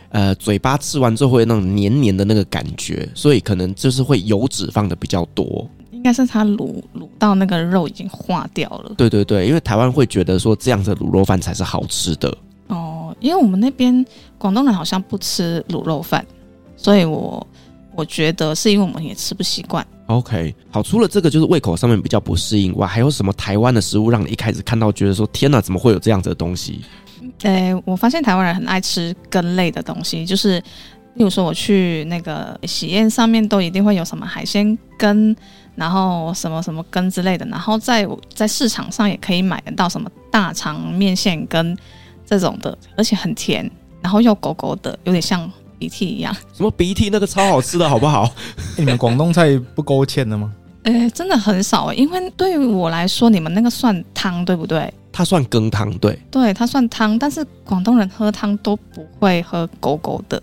呃，嘴巴吃完之后会那种黏黏的那个感觉，所以可能就是会油脂放的比较多。应该是它卤卤到那个肉已经化掉了。对对对，因为台湾会觉得说这样的卤肉饭才是好吃的。哦，因为我们那边广东人好像不吃卤肉饭，所以我我觉得是因为我们也吃不习惯。OK，好，除了这个就是胃口上面比较不适应外，还有什么台湾的食物让你一开始看到觉得说天哪，怎么会有这样子的东西？诶，我发现台湾人很爱吃根类的东西，就是例如说我去那个喜宴上面都一定会有什么海鲜羹，然后什么什么羹之类的，然后在在市场上也可以买得到什么大肠面线羹这种的，而且很甜，然后又狗狗的，有点像。鼻涕一样，什么鼻涕？那个超好吃的，好不好？欸、你们广东菜不勾芡的吗？诶、欸，真的很少，因为对于我来说，你们那个算汤，对不对？它算羹汤，对，对，它算汤。但是广东人喝汤都不会喝勾勾的，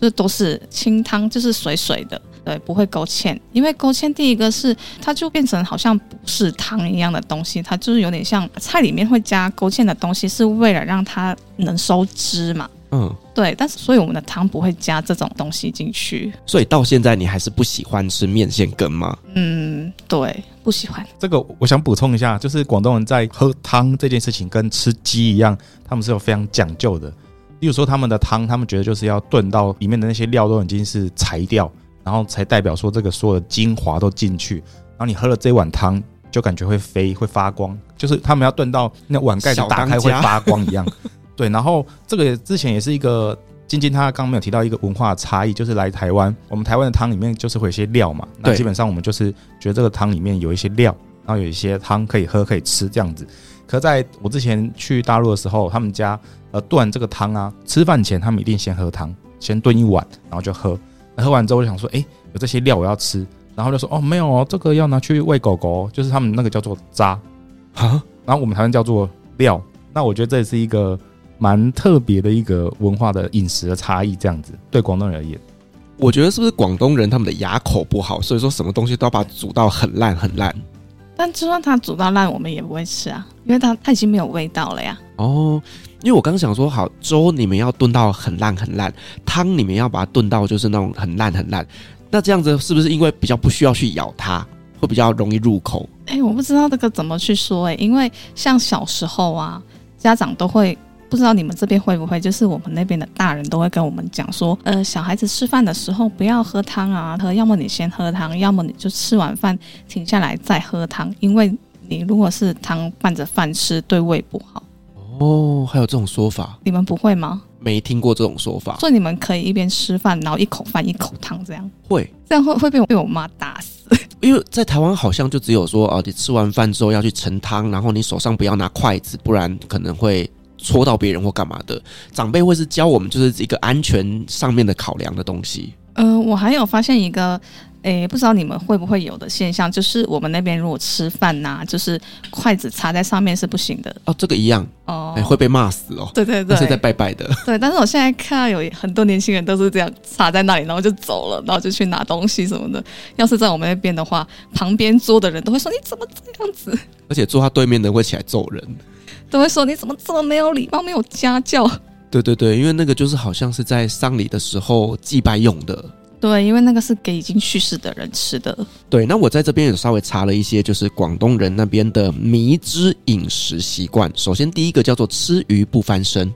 就是都是清汤，就是水水的，对，不会勾芡。因为勾芡，第一个是它就变成好像不是汤一样的东西，它就是有点像菜里面会加勾芡的东西，是为了让它能收汁嘛。嗯，对，但是所以我们的汤不会加这种东西进去。所以到现在你还是不喜欢吃面线羹吗？嗯，对，不喜欢。这个我想补充一下，就是广东人在喝汤这件事情跟吃鸡一样，他们是有非常讲究的。例如说他们的汤，他们觉得就是要炖到里面的那些料都已经是柴掉，然后才代表说这个所有的精华都进去。然后你喝了这碗汤，就感觉会飞会发光，就是他们要炖到那碗盖子打开会发光一样。对，然后这个之前也是一个晶晶，他刚刚没有提到一个文化差异，就是来台湾，我们台湾的汤里面就是会有一些料嘛，那基本上我们就是觉得这个汤里面有一些料，然后有一些汤可以喝可以吃这样子。可在我之前去大陆的时候，他们家呃炖完这个汤啊，吃饭前他们一定先喝汤，先炖一碗，然后就喝。喝完之后就想说，哎，有这些料我要吃，然后就说哦没有哦，这个要拿去喂狗狗，就是他们那个叫做渣啊，然后我们台湾叫做料。那我觉得这也是一个。蛮特别的一个文化的饮食的差异，这样子对广东人而言，我觉得是不是广东人他们的牙口不好，所以说什么东西都要把它煮到很烂很烂。但就算它煮到烂，我们也不会吃啊，因为它它已经没有味道了呀。哦，因为我刚想说，好粥你们要炖到很烂很烂，汤你们要把它炖到就是那种很烂很烂，那这样子是不是因为比较不需要去咬它，会比较容易入口？哎、欸，我不知道这个怎么去说哎、欸，因为像小时候啊，家长都会。不知道你们这边会不会，就是我们那边的大人都会跟我们讲说，呃，小孩子吃饭的时候不要喝汤啊，喝，要么你先喝汤，要么你就吃完饭停下来再喝汤，因为你如果是汤拌着饭吃，对胃不好。哦，还有这种说法？你们不会吗？没听过这种说法。所以你们可以一边吃饭，然后一口饭一口汤这样。会，这样会会被我被我妈打死。因为在台湾好像就只有说，哦，你吃完饭之后要去盛汤，然后你手上不要拿筷子，不然可能会。戳到别人或干嘛的，长辈会是教我们，就是一个安全上面的考量的东西。呃，我还有发现一个，诶，不知道你们会不会有的现象，就是我们那边如果吃饭呐、啊，就是筷子插在上面是不行的。哦，这个一样哦，会被骂死哦。对对对，是在拜拜的。对，但是我现在看到有很多年轻人都是这样插在那里，然后就走了，然后就去拿东西什么的。要是在我们那边的话，旁边桌的人都会说：“你怎么这样子？”而且坐他对面的人会起来揍人。都会说，你怎么这么没有礼貌，没有家教？对对对，因为那个就是好像是在丧礼的时候祭拜用的。对，因为那个是给已经去世的人吃的。对，那我在这边也稍微查了一些，就是广东人那边的迷之饮食习惯。首先第一个叫做吃鱼不翻身。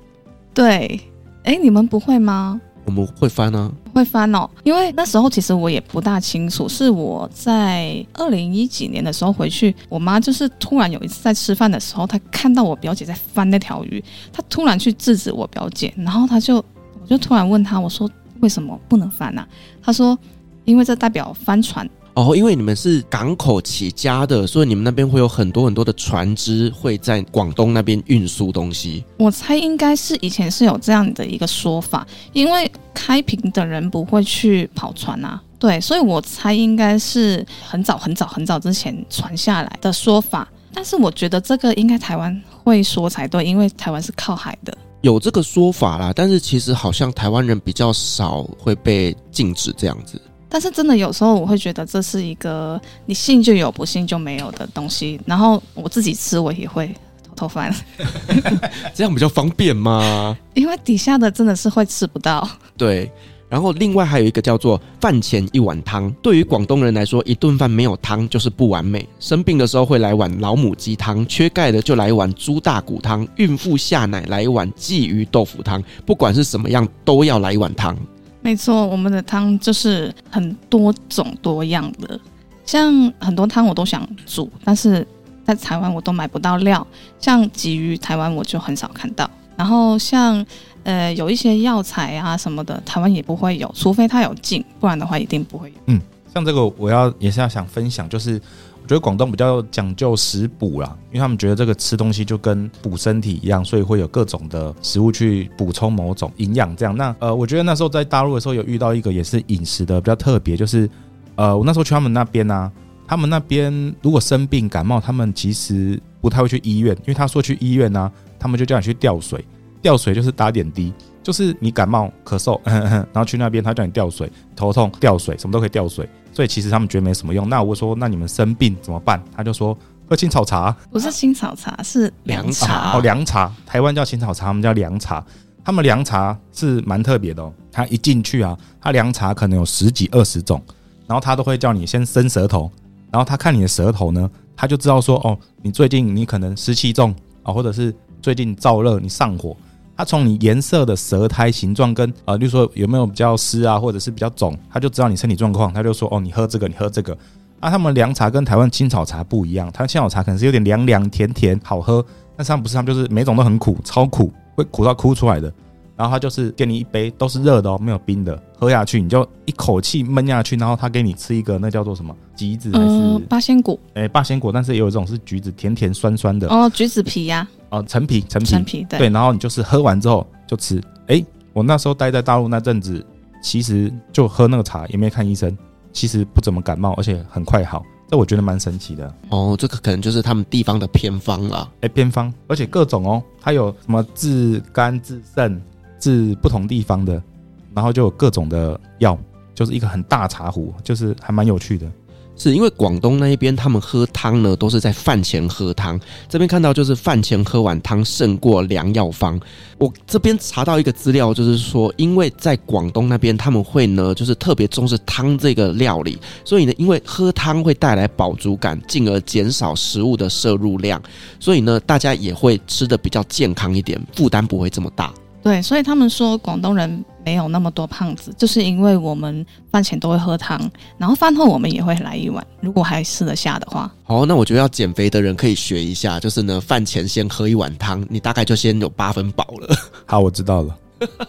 对，哎，你们不会吗？我们会翻、啊，会翻哦。因为那时候其实我也不大清楚，是我在二零一几年的时候回去，我妈就是突然有一次在吃饭的时候，她看到我表姐在翻那条鱼，她突然去制止我表姐，然后她就我就突然问她，我说为什么不能翻呢、啊？她说因为这代表翻船。哦，因为你们是港口起家的，所以你们那边会有很多很多的船只会在广东那边运输东西。我猜应该是以前是有这样的一个说法，因为开平的人不会去跑船啊，对，所以我猜应该是很早很早很早之前传下来的说法。但是我觉得这个应该台湾会说才对，因为台湾是靠海的，有这个说法啦。但是其实好像台湾人比较少会被禁止这样子。但是真的有时候我会觉得这是一个你信就有，不信就没有的东西。然后我自己吃我也会偷偷翻，这样比较方便吗？因为底下的真的是会吃不到。对，然后另外还有一个叫做饭前一碗汤。对于广东人来说，一顿饭没有汤就是不完美。生病的时候会来碗老母鸡汤，缺钙的就来一碗猪大骨汤，孕妇下奶来一碗鲫鱼豆腐汤。不管是什么样，都要来一碗汤。没错，我们的汤就是很多种多样的，像很多汤我都想煮，但是在台湾我都买不到料，像鲫鱼，台湾我就很少看到。然后像呃有一些药材啊什么的，台湾也不会有，除非它有进，不然的话一定不会有。嗯，像这个我要也是要想分享，就是。觉得广东比较讲究食补啦，因为他们觉得这个吃东西就跟补身体一样，所以会有各种的食物去补充某种营养。这样，那呃，我觉得那时候在大陆的时候有遇到一个也是饮食的比较特别，就是呃，我那时候去他们那边啊，他们那边如果生病感冒，他们其实不太会去医院，因为他说去医院呢、他们就叫你去吊水，吊水就是打点滴，就是你感冒咳嗽，然后去那边他叫你吊水，头痛吊水，什么都可以吊水。所以其实他们觉得没什么用。那我说，那你们生病怎么办？他就说喝青草茶，不是青草茶，是凉茶哦。凉茶，台湾叫青草茶，他们叫凉茶。他们凉茶是蛮特别的哦。他一进去啊，他凉茶可能有十几二十种，然后他都会叫你先伸舌头，然后他看你的舌头呢，他就知道说哦，你最近你可能湿气重啊，或者是最近燥热，你上火。他从你颜色的舌苔形状跟呃，就说有没有比较湿啊，或者是比较肿，他就知道你身体状况。他就说哦，你喝这个，你喝这个。啊，他们凉茶跟台湾青草茶不一样，台湾青草茶可能是有点凉凉甜甜好喝，但是他们不是，他们就是每种都很苦，超苦，会苦到哭出来的。然后他就是给你一杯都是热的哦，没有冰的，喝下去你就一口气闷下去，然后他给你吃一个那叫做什么橘子还是、呃、八仙果？哎，八仙果，但是也有一种是橘子，甜甜酸酸的哦，橘子皮呀、啊，哦，陈皮，陈皮，陈皮，对，对，然后你就是喝完之后就吃。哎，我那时候待在大陆那阵子，其实就喝那个茶，也没看医生，其实不怎么感冒，而且很快好。这我觉得蛮神奇的哦，这个可能就是他们地方的偏方了。哎，偏方，而且各种哦，它有什么治肝治肾。是不同地方的，然后就有各种的药，就是一个很大茶壶，就是还蛮有趣的。是因为广东那一边他们喝汤呢，都是在饭前喝汤。这边看到就是饭前喝碗汤胜过良药方。我这边查到一个资料，就是说，因为在广东那边他们会呢，就是特别重视汤这个料理，所以呢，因为喝汤会带来饱足感，进而减少食物的摄入量，所以呢，大家也会吃得比较健康一点，负担不会这么大。对，所以他们说广东人没有那么多胖子，就是因为我们饭前都会喝汤，然后饭后我们也会来一碗，如果还吃得下的话。好，那我觉得要减肥的人可以学一下，就是呢，饭前先喝一碗汤，你大概就先有八分饱了。好，我知道了。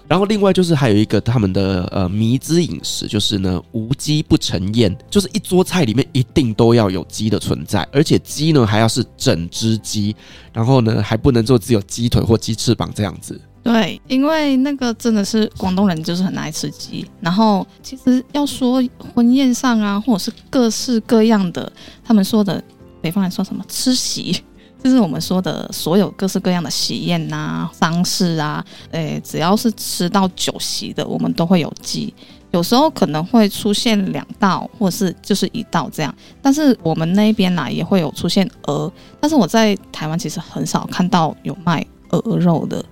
然后另外就是还有一个他们的呃迷之饮食，就是呢无鸡不成宴，就是一桌菜里面一定都要有鸡的存在，而且鸡呢还要是整只鸡，然后呢还不能做只有鸡腿或鸡翅膀这样子。对，因为那个真的是广东人就是很爱吃鸡，然后其实要说婚宴上啊，或者是各式各样的，他们说的北方人说什么吃席，就是我们说的所有各式各样的喜宴呐、丧事啊，诶，只要是吃到酒席的，我们都会有鸡，有时候可能会出现两道，或者是就是一道这样，但是我们那边呢、啊、也会有出现鹅，但是我在台湾其实很少看到有卖鹅肉的。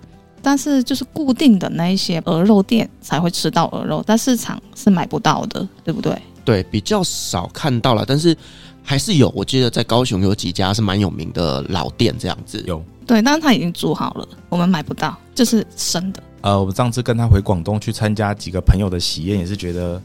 但是就是固定的那一些鹅肉店才会吃到鹅肉，但市场是买不到的，对不对？对，比较少看到了，但是还是有。我记得在高雄有几家是蛮有名的老店，这样子有。对，但是他已经煮好了，我们买不到，就是生的。呃，我们上次跟他回广东去参加几个朋友的喜宴，也是觉得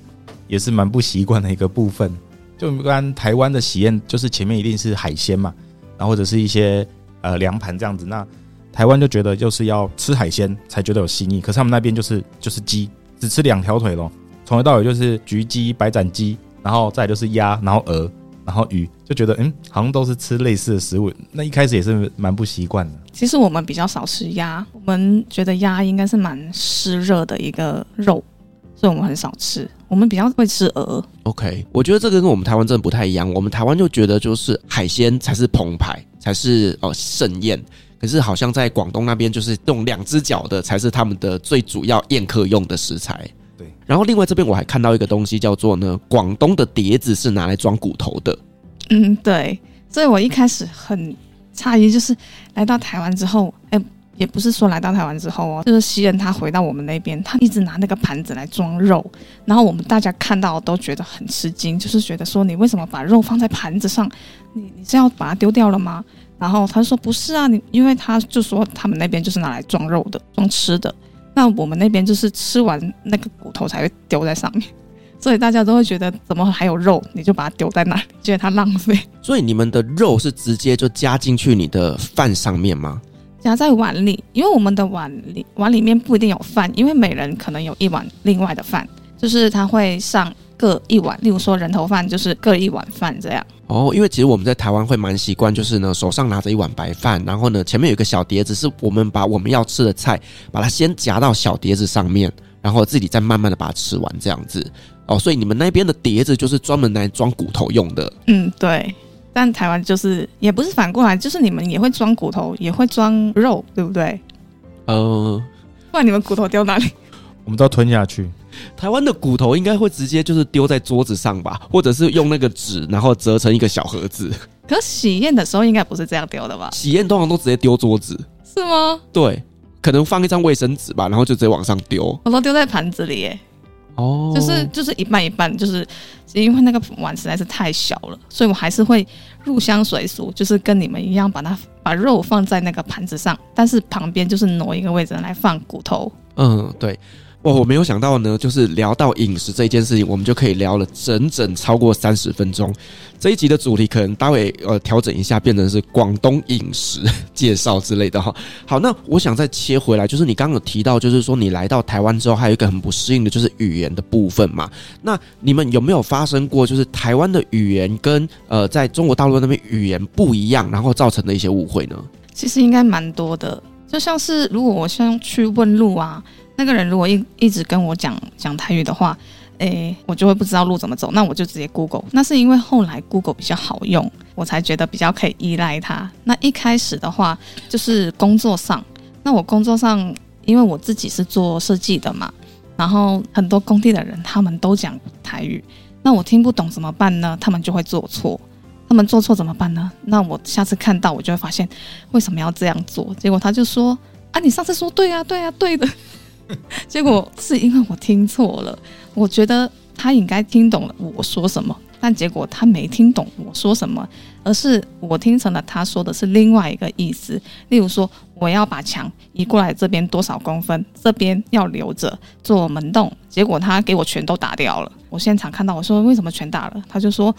也是蛮不习惯的一个部分。就一般台湾的喜宴，就是前面一定是海鲜嘛，然后或者是一些呃凉盘这样子，那。台湾就觉得就是要吃海鲜才觉得有新意，可是他们那边就是就是鸡，只吃两条腿咯，从头到尾就是橘鸡、白斩鸡，然后再就是鸭，然后鹅，然后鱼，就觉得嗯，好像都是吃类似的食物。那一开始也是蛮不习惯的。其实我们比较少吃鸭，我们觉得鸭应该是蛮湿热的一个肉，所以我们很少吃。我们比较会吃鹅。OK，我觉得这个跟我们台湾真的不太一样。我们台湾就觉得就是海鲜才是澎湃，才是哦盛宴。可是好像在广东那边，就是用两只脚的才是他们的最主要宴客用的食材。对。然后另外这边我还看到一个东西，叫做呢，广东的碟子是拿来装骨头的。嗯，对。所以我一开始很诧异，就是来到台湾之后，哎，也不是说来到台湾之后哦，就是西人他回到我们那边，他一直拿那个盘子来装肉，然后我们大家看到都觉得很吃惊，就是觉得说你为什么把肉放在盘子上？你你是要把它丢掉了吗？然后他说不是啊，你因为他就说他们那边就是拿来装肉的，装吃的，那我们那边就是吃完那个骨头才会丢在上面，所以大家都会觉得怎么还有肉，你就把它丢在那里，觉得它浪费。所以你们的肉是直接就加进去你的饭上面吗？夹在碗里，因为我们的碗里碗里面不一定有饭，因为每人可能有一碗另外的饭，就是他会上各一碗，例如说人头饭就是各一碗饭这样。哦，因为其实我们在台湾会蛮习惯，就是呢手上拿着一碗白饭，然后呢前面有一个小碟子，是我们把我们要吃的菜，把它先夹到小碟子上面，然后自己再慢慢的把它吃完这样子。哦，所以你们那边的碟子就是专门来装骨头用的。嗯，对。但台湾就是也不是反过来，就是你们也会装骨头，也会装肉，对不对？呃，不然你们骨头丢哪里？我们都要吞下去。台湾的骨头应该会直接就是丢在桌子上吧，或者是用那个纸，然后折成一个小盒子。可喜宴的时候应该不是这样丢的吧？喜宴通常都直接丢桌子，是吗？对，可能放一张卫生纸吧，然后就直接往上丢。我都丢在盘子里耶。哦，就是就是一半一半，就是因为那个碗实在是太小了，所以我还是会入乡随俗，就是跟你们一样，把它把肉放在那个盘子上，但是旁边就是挪一个位置来放骨头。嗯，对。哇，我没有想到呢，就是聊到饮食这件事情，我们就可以聊了整整超过三十分钟。这一集的主题可能待会呃调整一下，变成是广东饮食 介绍之类的哈。好，那我想再切回来，就是你刚刚有提到，就是说你来到台湾之后，还有一个很不适应的就是语言的部分嘛。那你们有没有发生过，就是台湾的语言跟呃在中国大陆那边语言不一样，然后造成的一些误会呢？其实应该蛮多的，就像是如果我像去问路啊。那个人如果一一直跟我讲讲台语的话，诶、我就会不知道路怎么走，那我就直接 Google。那是因为后来 Google 比较好用，我才觉得比较可以依赖它。那一开始的话，就是工作上，那我工作上，因为我自己是做设计的嘛，然后很多工地的人他们都讲台语，那我听不懂怎么办呢？他们就会做错，他们做错怎么办呢？那我下次看到我就会发现为什么要这样做？结果他就说啊，你上次说对啊，对啊，对的。结果是因为我听错了，我觉得他应该听懂了我说什么，但结果他没听懂我说什么，而是我听成了他说的是另外一个意思。例如说，我要把墙移过来这边多少公分，这边要留着做门洞，结果他给我全都打掉了。我现场看到，我说为什么全打了？他就说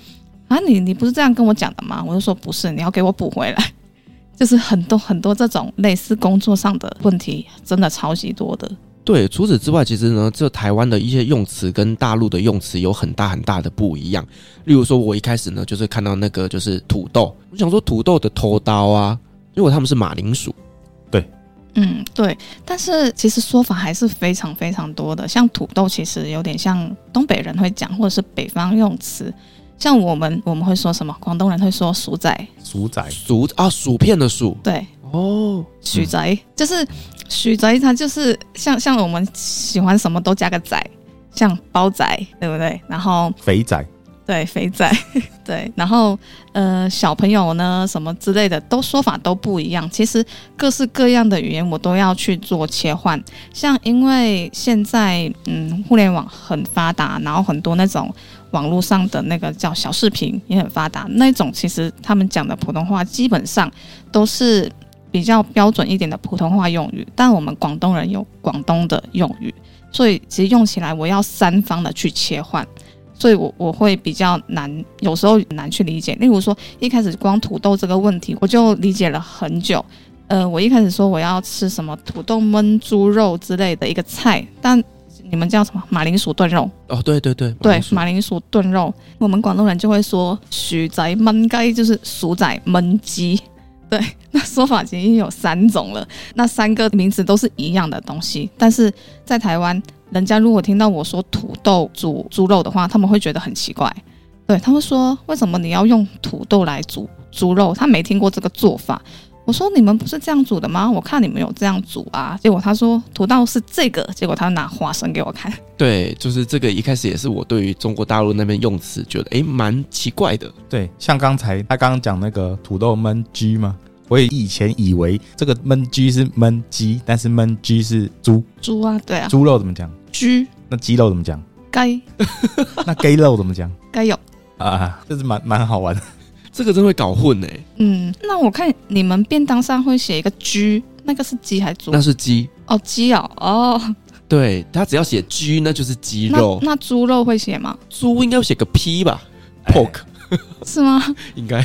啊，你你不是这样跟我讲的吗？我就说不是，你要给我补回来。就是很多很多这种类似工作上的问题，真的超级多的。对，除此之外，其实呢，这台湾的一些用词跟大陆的用词有很大很大的不一样。例如说，我一开始呢，就是看到那个就是土豆，我想说土豆的头刀啊，因为他们是马铃薯。对，嗯，对。但是其实说法还是非常非常多的。像土豆，其实有点像东北人会讲，或者是北方用词。像我们我们会说什么？广东人会说薯仔，薯仔，薯啊，薯片的薯。对。哦，许仔、嗯、就是许仔，它就是像像我们喜欢什么都加个仔，像包仔，对不对？然后肥仔，对，肥仔，对。然后呃，小朋友呢，什么之类的，都说法都不一样。其实各式各样的语言我都要去做切换。像因为现在嗯，互联网很发达，然后很多那种网络上的那个叫小视频也很发达，那种其实他们讲的普通话基本上都是。比较标准一点的普通话用语，但我们广东人有广东的用语，所以其实用起来我要三方的去切换，所以我我会比较难，有时候难去理解。例如说，一开始光土豆这个问题，我就理解了很久。呃，我一开始说我要吃什么土豆焖猪肉之类的一个菜，但你们叫什么马铃薯炖肉？哦，对对对，对，马铃薯炖肉，我们广东人就会说薯仔焖鸡，就是薯仔焖鸡。对，那说法已经有三种了。那三个名字都是一样的东西，但是在台湾，人家如果听到我说土豆煮猪肉的话，他们会觉得很奇怪。对，他们说，为什么你要用土豆来煮猪肉？他没听过这个做法。我说你们不是这样煮的吗？我看你们有这样煮啊。结果他说土豆是这个，结果他拿花生给我看。对，就是这个一开始也是我对于中国大陆那边用词觉得诶蛮奇怪的。对，像刚才他刚刚讲那个土豆焖鸡嘛？我也以前以为这个焖鸡是焖鸡，但是焖鸡是猪猪啊，对啊，猪肉怎么讲？猪。那鸡肉怎么讲？鸡。那鸡肉怎么讲？鸡肉啊，这是蛮蛮好玩的。这个真会搞混呢。嗯，那我看你们便当上会写一个“猪”，那个是鸡还是猪？那是鸡。哦，鸡哦，哦，对，他只要写 G，那就是鸡肉。那猪肉会写吗？猪应该会写个 P 吧，Pork、哎、是吗？应该。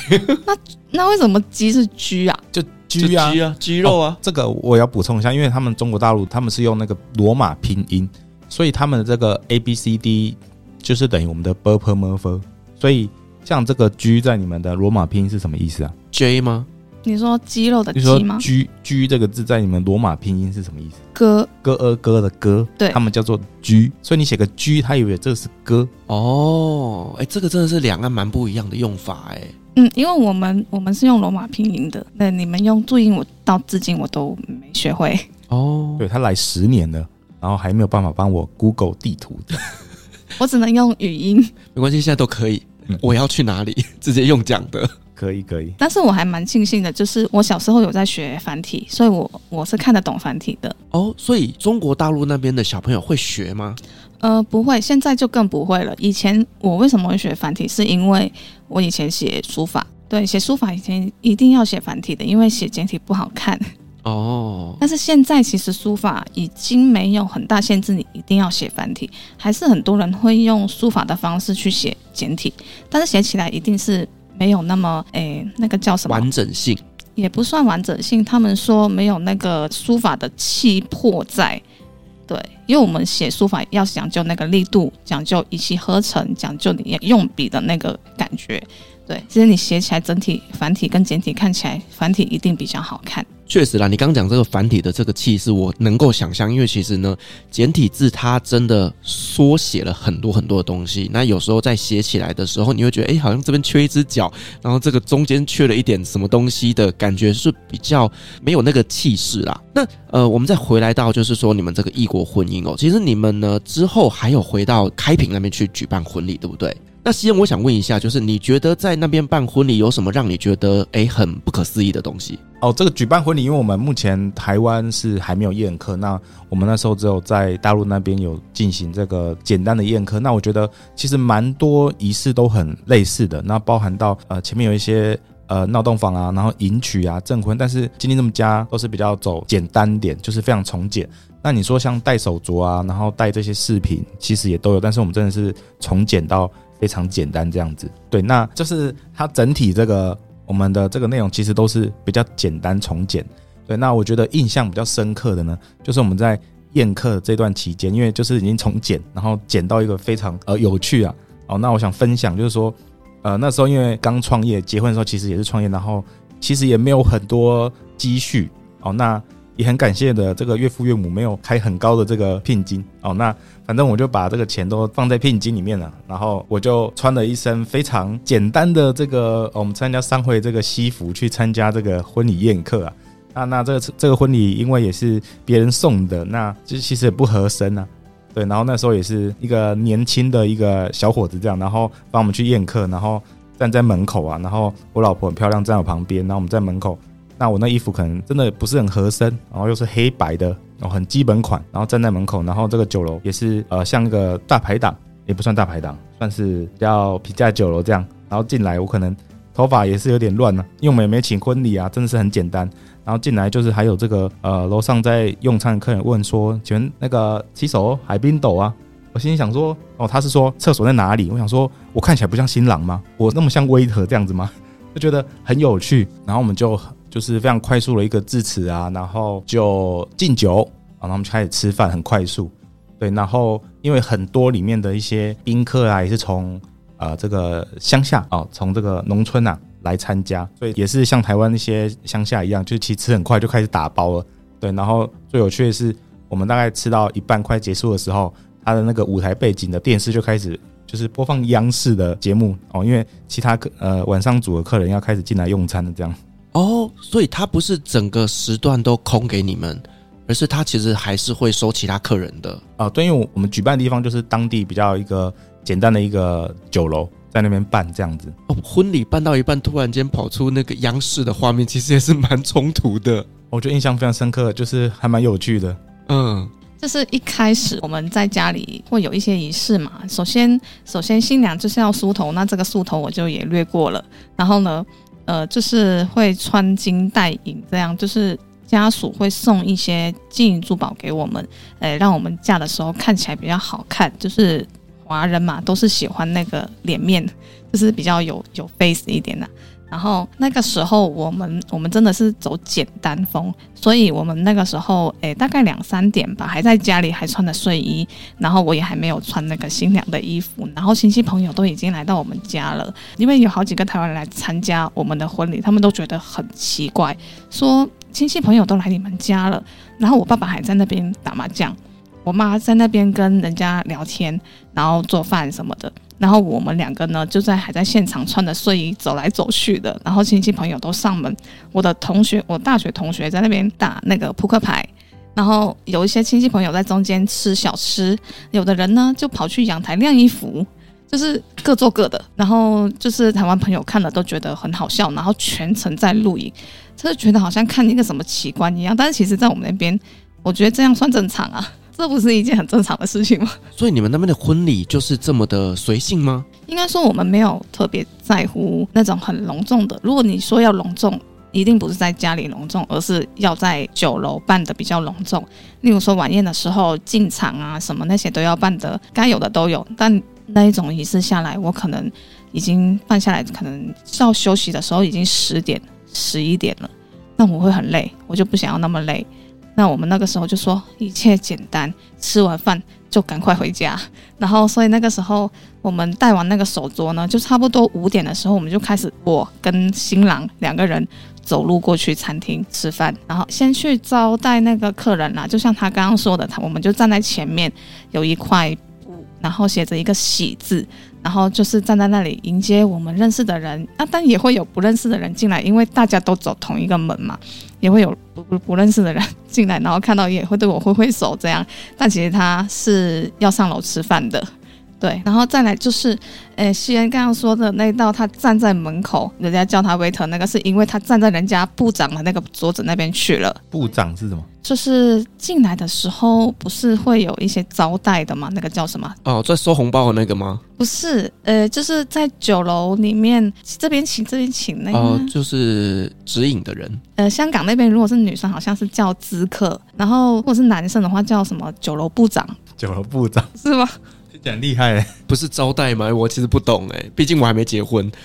那那为什么鸡是 G 啊？就 G 啊，鸡啊，鸡肉啊、哦。这个我要补充一下，因为他们中国大陆他们是用那个罗马拼音，所以他们的这个 A B C D 就是等于我们的 b p m f，所以像这个 G 在你们的罗马拼音是什么意思啊？J 吗？你说肌肉的肌吗？G G 这个字在你们罗马拼音是什么意思？哥哥呃哥的哥，对，他们叫做 G，所以你写个 G，他以为这是哥哦。哎，这个真的是两岸蛮不一样的用法哎。嗯，因为我们我们是用罗马拼音的，那你们用注音，我到至今我都没学会哦。对，他来十年了，然后还没有办法帮我 Google 地图，我只能用语音。没关系，现在都可以。我要去哪里？直接用讲的。可以可以，但是我还蛮庆幸的，就是我小时候有在学繁体，所以我我是看得懂繁体的。哦，所以中国大陆那边的小朋友会学吗？呃，不会，现在就更不会了。以前我为什么会学繁体，是因为我以前写书法，对，写书法以前一定要写繁体的，因为写简体不好看。哦，但是现在其实书法已经没有很大限制，你一定要写繁体，还是很多人会用书法的方式去写简体，但是写起来一定是。没有那么诶、欸，那个叫什么完整性，也不算完整性。他们说没有那个书法的气魄在，对，因为我们写书法要讲究那个力度，讲究一气呵成，讲究你用笔的那个感觉。对，其实你写起来整体繁体跟简体看起来，繁体一定比较好看。确实啦，你刚讲这个繁体的这个气势，我能够想象，因为其实呢，简体字它真的缩写了很多很多的东西。那有时候在写起来的时候，你会觉得，哎，好像这边缺一只脚，然后这个中间缺了一点什么东西的感觉，是比较没有那个气势啦。那呃，我们再回来到就是说，你们这个异国婚姻哦，其实你们呢之后还有回到开平那边去举办婚礼，对不对？那希望我想问一下，就是你觉得在那边办婚礼有什么让你觉得哎很不可思议的东西？哦，这个举办婚礼，因为我们目前台湾是还没有宴客，那我们那时候只有在大陆那边有进行这个简单的宴客。那我觉得其实蛮多仪式都很类似的，那包含到呃前面有一些呃闹洞房啊，然后迎娶啊、证婚，但是今天这么家都是比较走简单点，就是非常从简。那你说像戴手镯啊，然后戴这些饰品，其实也都有，但是我们真的是从简到。非常简单这样子，对，那就是它整体这个我们的这个内容其实都是比较简单从简，对，那我觉得印象比较深刻的呢，就是我们在宴客这段期间，因为就是已经从简，然后简到一个非常呃有趣啊，哦，那我想分享就是说，呃，那时候因为刚创业，结婚的时候其实也是创业，然后其实也没有很多积蓄，哦，那。也很感谢的，这个岳父岳母没有开很高的这个聘金哦。那反正我就把这个钱都放在聘金里面了，然后我就穿了一身非常简单的这个、我们参加商会这个西服去参加这个婚礼宴客啊。那那这个这个婚礼因为也是别人送的，那其实其实也不合身啊。对，然后那时候也是一个年轻的一个小伙子这样，然后帮我们去宴客，然后站在门口啊，然后我老婆很漂亮站我旁边，然后我们在门口。那我那衣服可能真的不是很合身，然后又是黑白的，然后很基本款，然后站在门口，然后这个酒楼也是呃像一个大排档，也不算大排档，算是比较平价酒楼这样。然后进来我可能头发也是有点乱呢，因为我们也没请婚礼啊，真的是很简单。然后进来就是还有这个呃楼上在用餐的客人问说，请问那个骑手海滨斗啊？我心里想说，哦，他是说厕所在哪里？我想说，我看起来不像新郎吗？我那么像威特这样子吗？就觉得很有趣。然后我们就。就是非常快速的一个致辞啊，然后就敬酒，然后我们就开始吃饭，很快速。对，然后因为很多里面的一些宾客啊，也是从呃这个乡下啊，从这个农村啊来参加，所以也是像台湾那些乡下一样，就是其实吃很快就开始打包了。对，然后最有趣的是，我们大概吃到一半快结束的时候，他的那个舞台背景的电视就开始就是播放央视的节目哦，因为其他客呃晚上组的客人要开始进来用餐了，这样。哦，所以他不是整个时段都空给你们，而是他其实还是会收其他客人的啊、哦。对，因为我们举办的地方就是当地比较一个简单的一个酒楼，在那边办这样子。哦，婚礼办到一半，突然间跑出那个央视的画面，其实也是蛮冲突的。我觉得印象非常深刻，就是还蛮有趣的。嗯，就是一开始我们在家里会有一些仪式嘛。首先，首先新娘就是要梳头，那这个梳头我就也略过了。然后呢？呃，就是会穿金戴银，这样就是家属会送一些金银珠宝给我们，呃，让我们嫁的时候看起来比较好看。就是华人嘛，都是喜欢那个脸面，就是比较有有 face 一点的、然后那个时候，我们我们真的是走简单风，所以我们那个时候，诶，大概两三点吧，还在家里还穿着睡衣，然后我也还没有穿那个新娘的衣服，然后亲戚朋友都已经来到我们家了，因为有好几个台湾人来参加我们的婚礼，他们都觉得很奇怪，说亲戚朋友都来你们家了，然后我爸爸还在那边打麻将，我妈在那边跟人家聊天，然后做饭什么的。然后我们两个呢，就在还在现场穿着睡衣走来走去的。然后亲戚朋友都上门，我的同学，我大学同学在那边打那个扑克牌。然后有一些亲戚朋友在中间吃小吃，有的人呢就跑去阳台晾衣服，就是各做各的。然后就是台湾朋友看了都觉得很好笑，然后全程在录影，就是觉得好像看一个什么奇观一样。但是其实，在我们那边，我觉得这样算正常啊。这不是一件很正常的事情吗？所以你们那边的婚礼就是这么的随性吗？应该说我们没有特别在乎那种很隆重的。如果你说要隆重，一定不是在家里隆重，而是要在酒楼办的比较隆重。例如说晚宴的时候进场啊，什么那些都要办的，该有的都有。但那一种仪式下来，我可能已经办下来，可能到休息的时候已经十点、十一点了，那我会很累，我就不想要那么累。那我们那个时候就说一切简单，吃完饭就赶快回家。然后，所以那个时候我们带完那个手镯呢，就差不多五点的时候，我们就开始，我跟新郎两个人走路过去餐厅吃饭，然后先去招待那个客人啦。就像他刚刚说的，他我们就站在前面，有一块布，然后写着一个喜字，然后就是站在那里迎接我们认识的人。啊，但也会有不认识的人进来，因为大家都走同一个门嘛。也会有不不不认识的人进来，然后看到也会对我挥挥手这样，但其实他是要上楼吃饭的，对，然后再来就是，呃，西恩刚刚说的那道，他站在门口，人家叫他 waiter，那个是因为他站在人家部长的那个桌子那边去了。部长是什么？就是进来的时候不是会有一些招待的吗？那个叫什么？哦，在收红包的那个吗？不是，呃，就是在酒楼里面这边请这边请那个。哦，就是指引的人。呃，香港那边如果是女生，好像是叫知客，然后如果是男生的话，叫什么酒楼部长？酒楼部长是吗？听起来厉害，不是招待吗？我其实不懂哎，毕竟我还没结婚。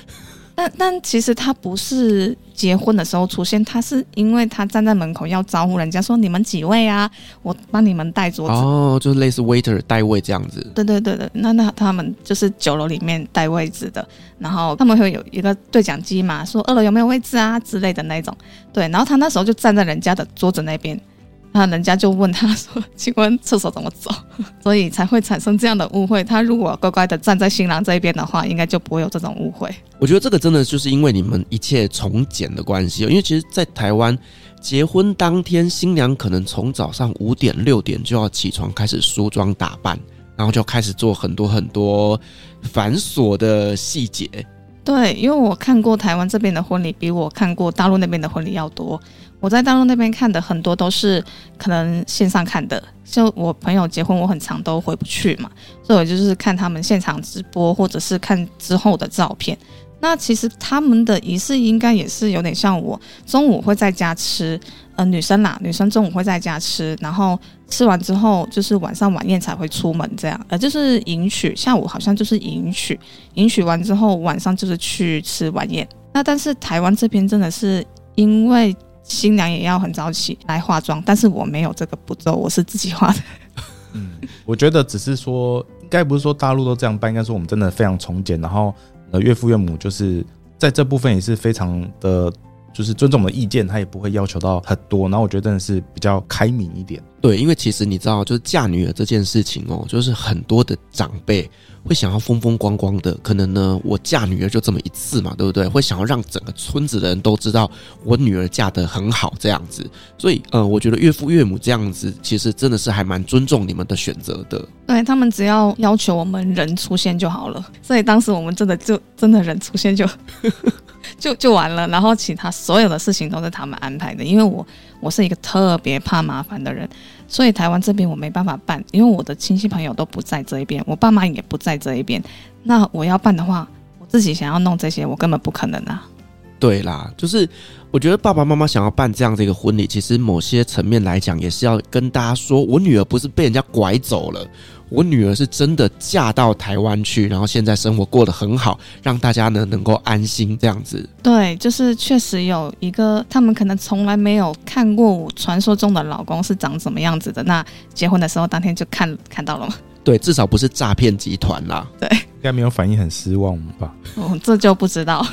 但但其实他不是结婚的时候出现，他是因为他站在门口要招呼人家说，你们几位啊？我帮你们带桌子。哦，就是类似 waiter 带位这样子。对对对对，那那他们就是酒楼里面带位置的，然后他们会有一个对讲机嘛，说二楼有没有位置啊之类的那种。对，然后他那时候就站在人家的桌子那边。那人家就问他说：“请问厕所怎么走？” 所以才会产生这样的误会。他如果乖乖的站在新郎这一边的话，应该就不会有这种误会。我觉得这个真的就是因为你们一切从简的关系。因为其实，在台湾结婚当天，新娘可能从早上五点六点就要起床，开始梳妆打扮，然后就开始做很多很多繁琐的细节。对，因为我看过台湾这边的婚礼，比我看过大陆那边的婚礼要多。我在大陆那边看的很多都是可能线上看的，就我朋友结婚，我很常都回不去嘛，所以我就是看他们现场直播，或者是看之后的照片。那其实他们的仪式应该也是有点像我，中午会在家吃，呃，女生啦，女生中午会在家吃，然后吃完之后就是晚上晚宴才会出门这样，呃，就是迎娶，下午好像就是迎娶，迎娶完之后晚上就是去吃晚宴。那但是台湾这边真的是因为。新娘也要很早起来化妆，但是我没有这个步骤，我是自己化的。嗯，我觉得只是说，应该不是说大陆都这样办，应该说我们真的非常从简。然后，呃，岳父岳母就是在这部分也是非常的，就是尊重我们的意见，他也不会要求到很多。然后我觉得真的是比较开明一点。对，因为其实你知道，就是嫁女儿这件事情哦，就是很多的长辈。会想要风风光光的，可能呢，我嫁女儿就这么一次嘛，对不对？会想要让整个村子的人都知道我女儿嫁得很好这样子，所以，呃，我觉得岳父岳母这样子，其实真的是还蛮尊重你们的选择的。对，他们只要要求我们人出现就好了，所以当时我们真的就真的人出现就 就就完了，然后其他所有的事情都是他们安排的，因为我我是一个特别怕麻烦的人。所以台湾这边我没办法办，因为我的亲戚朋友都不在这一边，我爸妈也不在这一边。那我要办的话，我自己想要弄这些，我根本不可能啊。对啦，就是我觉得爸爸妈妈想要办这样的一个婚礼，其实某些层面来讲，也是要跟大家说，我女儿不是被人家拐走了，我女儿是真的嫁到台湾去，然后现在生活过得很好，让大家呢能够安心这样子。对，就是确实有一个，他们可能从来没有看过我传说中的老公是长什么样子的，那结婚的时候当天就看看到了吗？对，至少不是诈骗集团啦。对，应该没有反应，很失望吧？哦，这就不知道。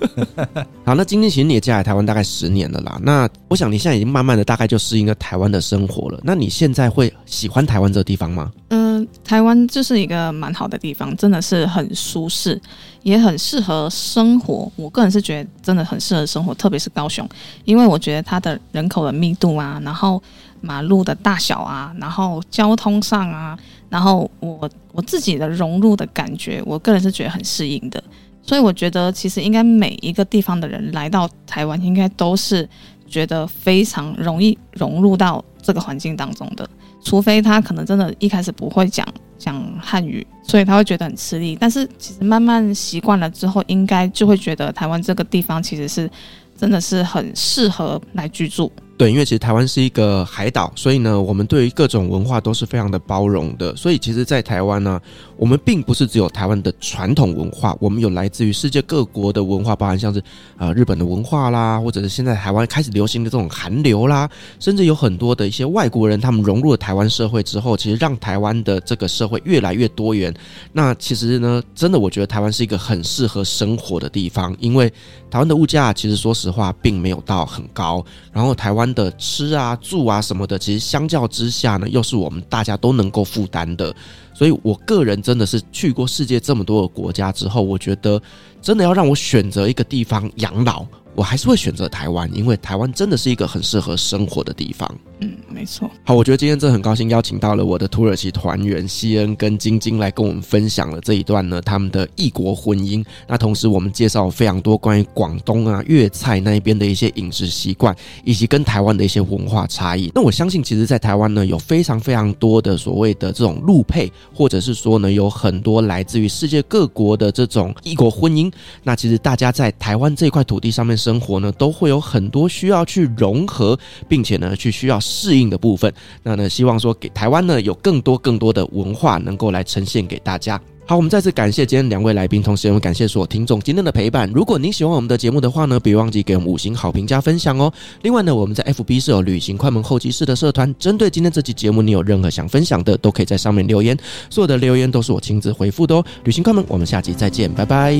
好，那今天其实你也嫁来台湾大概十年了啦。那我想你现在已经慢慢的大概就适应了台湾的生活了。那你现在会喜欢台湾这个地方吗？嗯，台湾就是一个蛮好的地方，真的是很舒适，也很适合生活。我个人是觉得真的很适合生活，特别是高雄，因为我觉得它的人口的密度啊，然后马路的大小啊，然后交通上啊。然后我我自己的融入的感觉，我个人是觉得很适应的，所以我觉得其实应该每一个地方的人来到台湾，应该都是觉得非常容易融入到这个环境当中的，除非他可能真的一开始不会讲讲汉语，所以他会觉得很吃力。但是其实慢慢习惯了之后，应该就会觉得台湾这个地方其实是真的是很适合来居住。对，因为其实台湾是一个海岛，所以呢，我们对于各种文化都是非常的包容的。所以其实，在台湾呢，我们并不是只有台湾的传统文化，我们有来自于世界各国的文化，包含像是呃日本的文化啦，或者是现在台湾开始流行的这种韩流啦，甚至有很多的一些外国人，他们融入了台湾社会之后，其实让台湾的这个社会越来越多元。那其实呢，真的我觉得台湾是一个很适合生活的地方，因为台湾的物价其实说实话并没有到很高，然后台湾。的吃啊、住啊什么的，其实相较之下呢，又是我们大家都能够负担的。所以我个人真的是去过世界这么多的国家之后，我觉得真的要让我选择一个地方养老。我还是会选择台湾，因为台湾真的是一个很适合生活的地方。嗯，没错。好，我觉得今天真的很高兴邀请到了我的土耳其团员西恩跟晶晶来跟我们分享了这一段呢他们的异国婚姻。那同时我们介绍非常多关于广东啊粤菜那一边的一些饮食习惯，以及跟台湾的一些文化差异。那我相信，其实，在台湾呢，有非常非常多的所谓的这种陆配，或者是说呢，有很多来自于世界各国的这种异国婚姻。那其实大家在台湾这块土地上面。生活呢，都会有很多需要去融合，并且呢，去需要适应的部分。那呢，希望说给台湾呢，有更多更多的文化能够来呈现给大家。好，我们再次感谢今天两位来宾，同时也感谢所有听众今天的陪伴。如果您喜欢我们的节目的话呢，别忘记给我们五星好评加分享哦。另外呢，我们在 FB 是有旅行快门候机室的社团，针对今天这期节目，你有任何想分享的，都可以在上面留言，所有的留言都是我亲自回复的哦。旅行快门，我们下期再见，拜拜，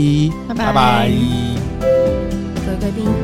拜拜。拜拜各位贵宾。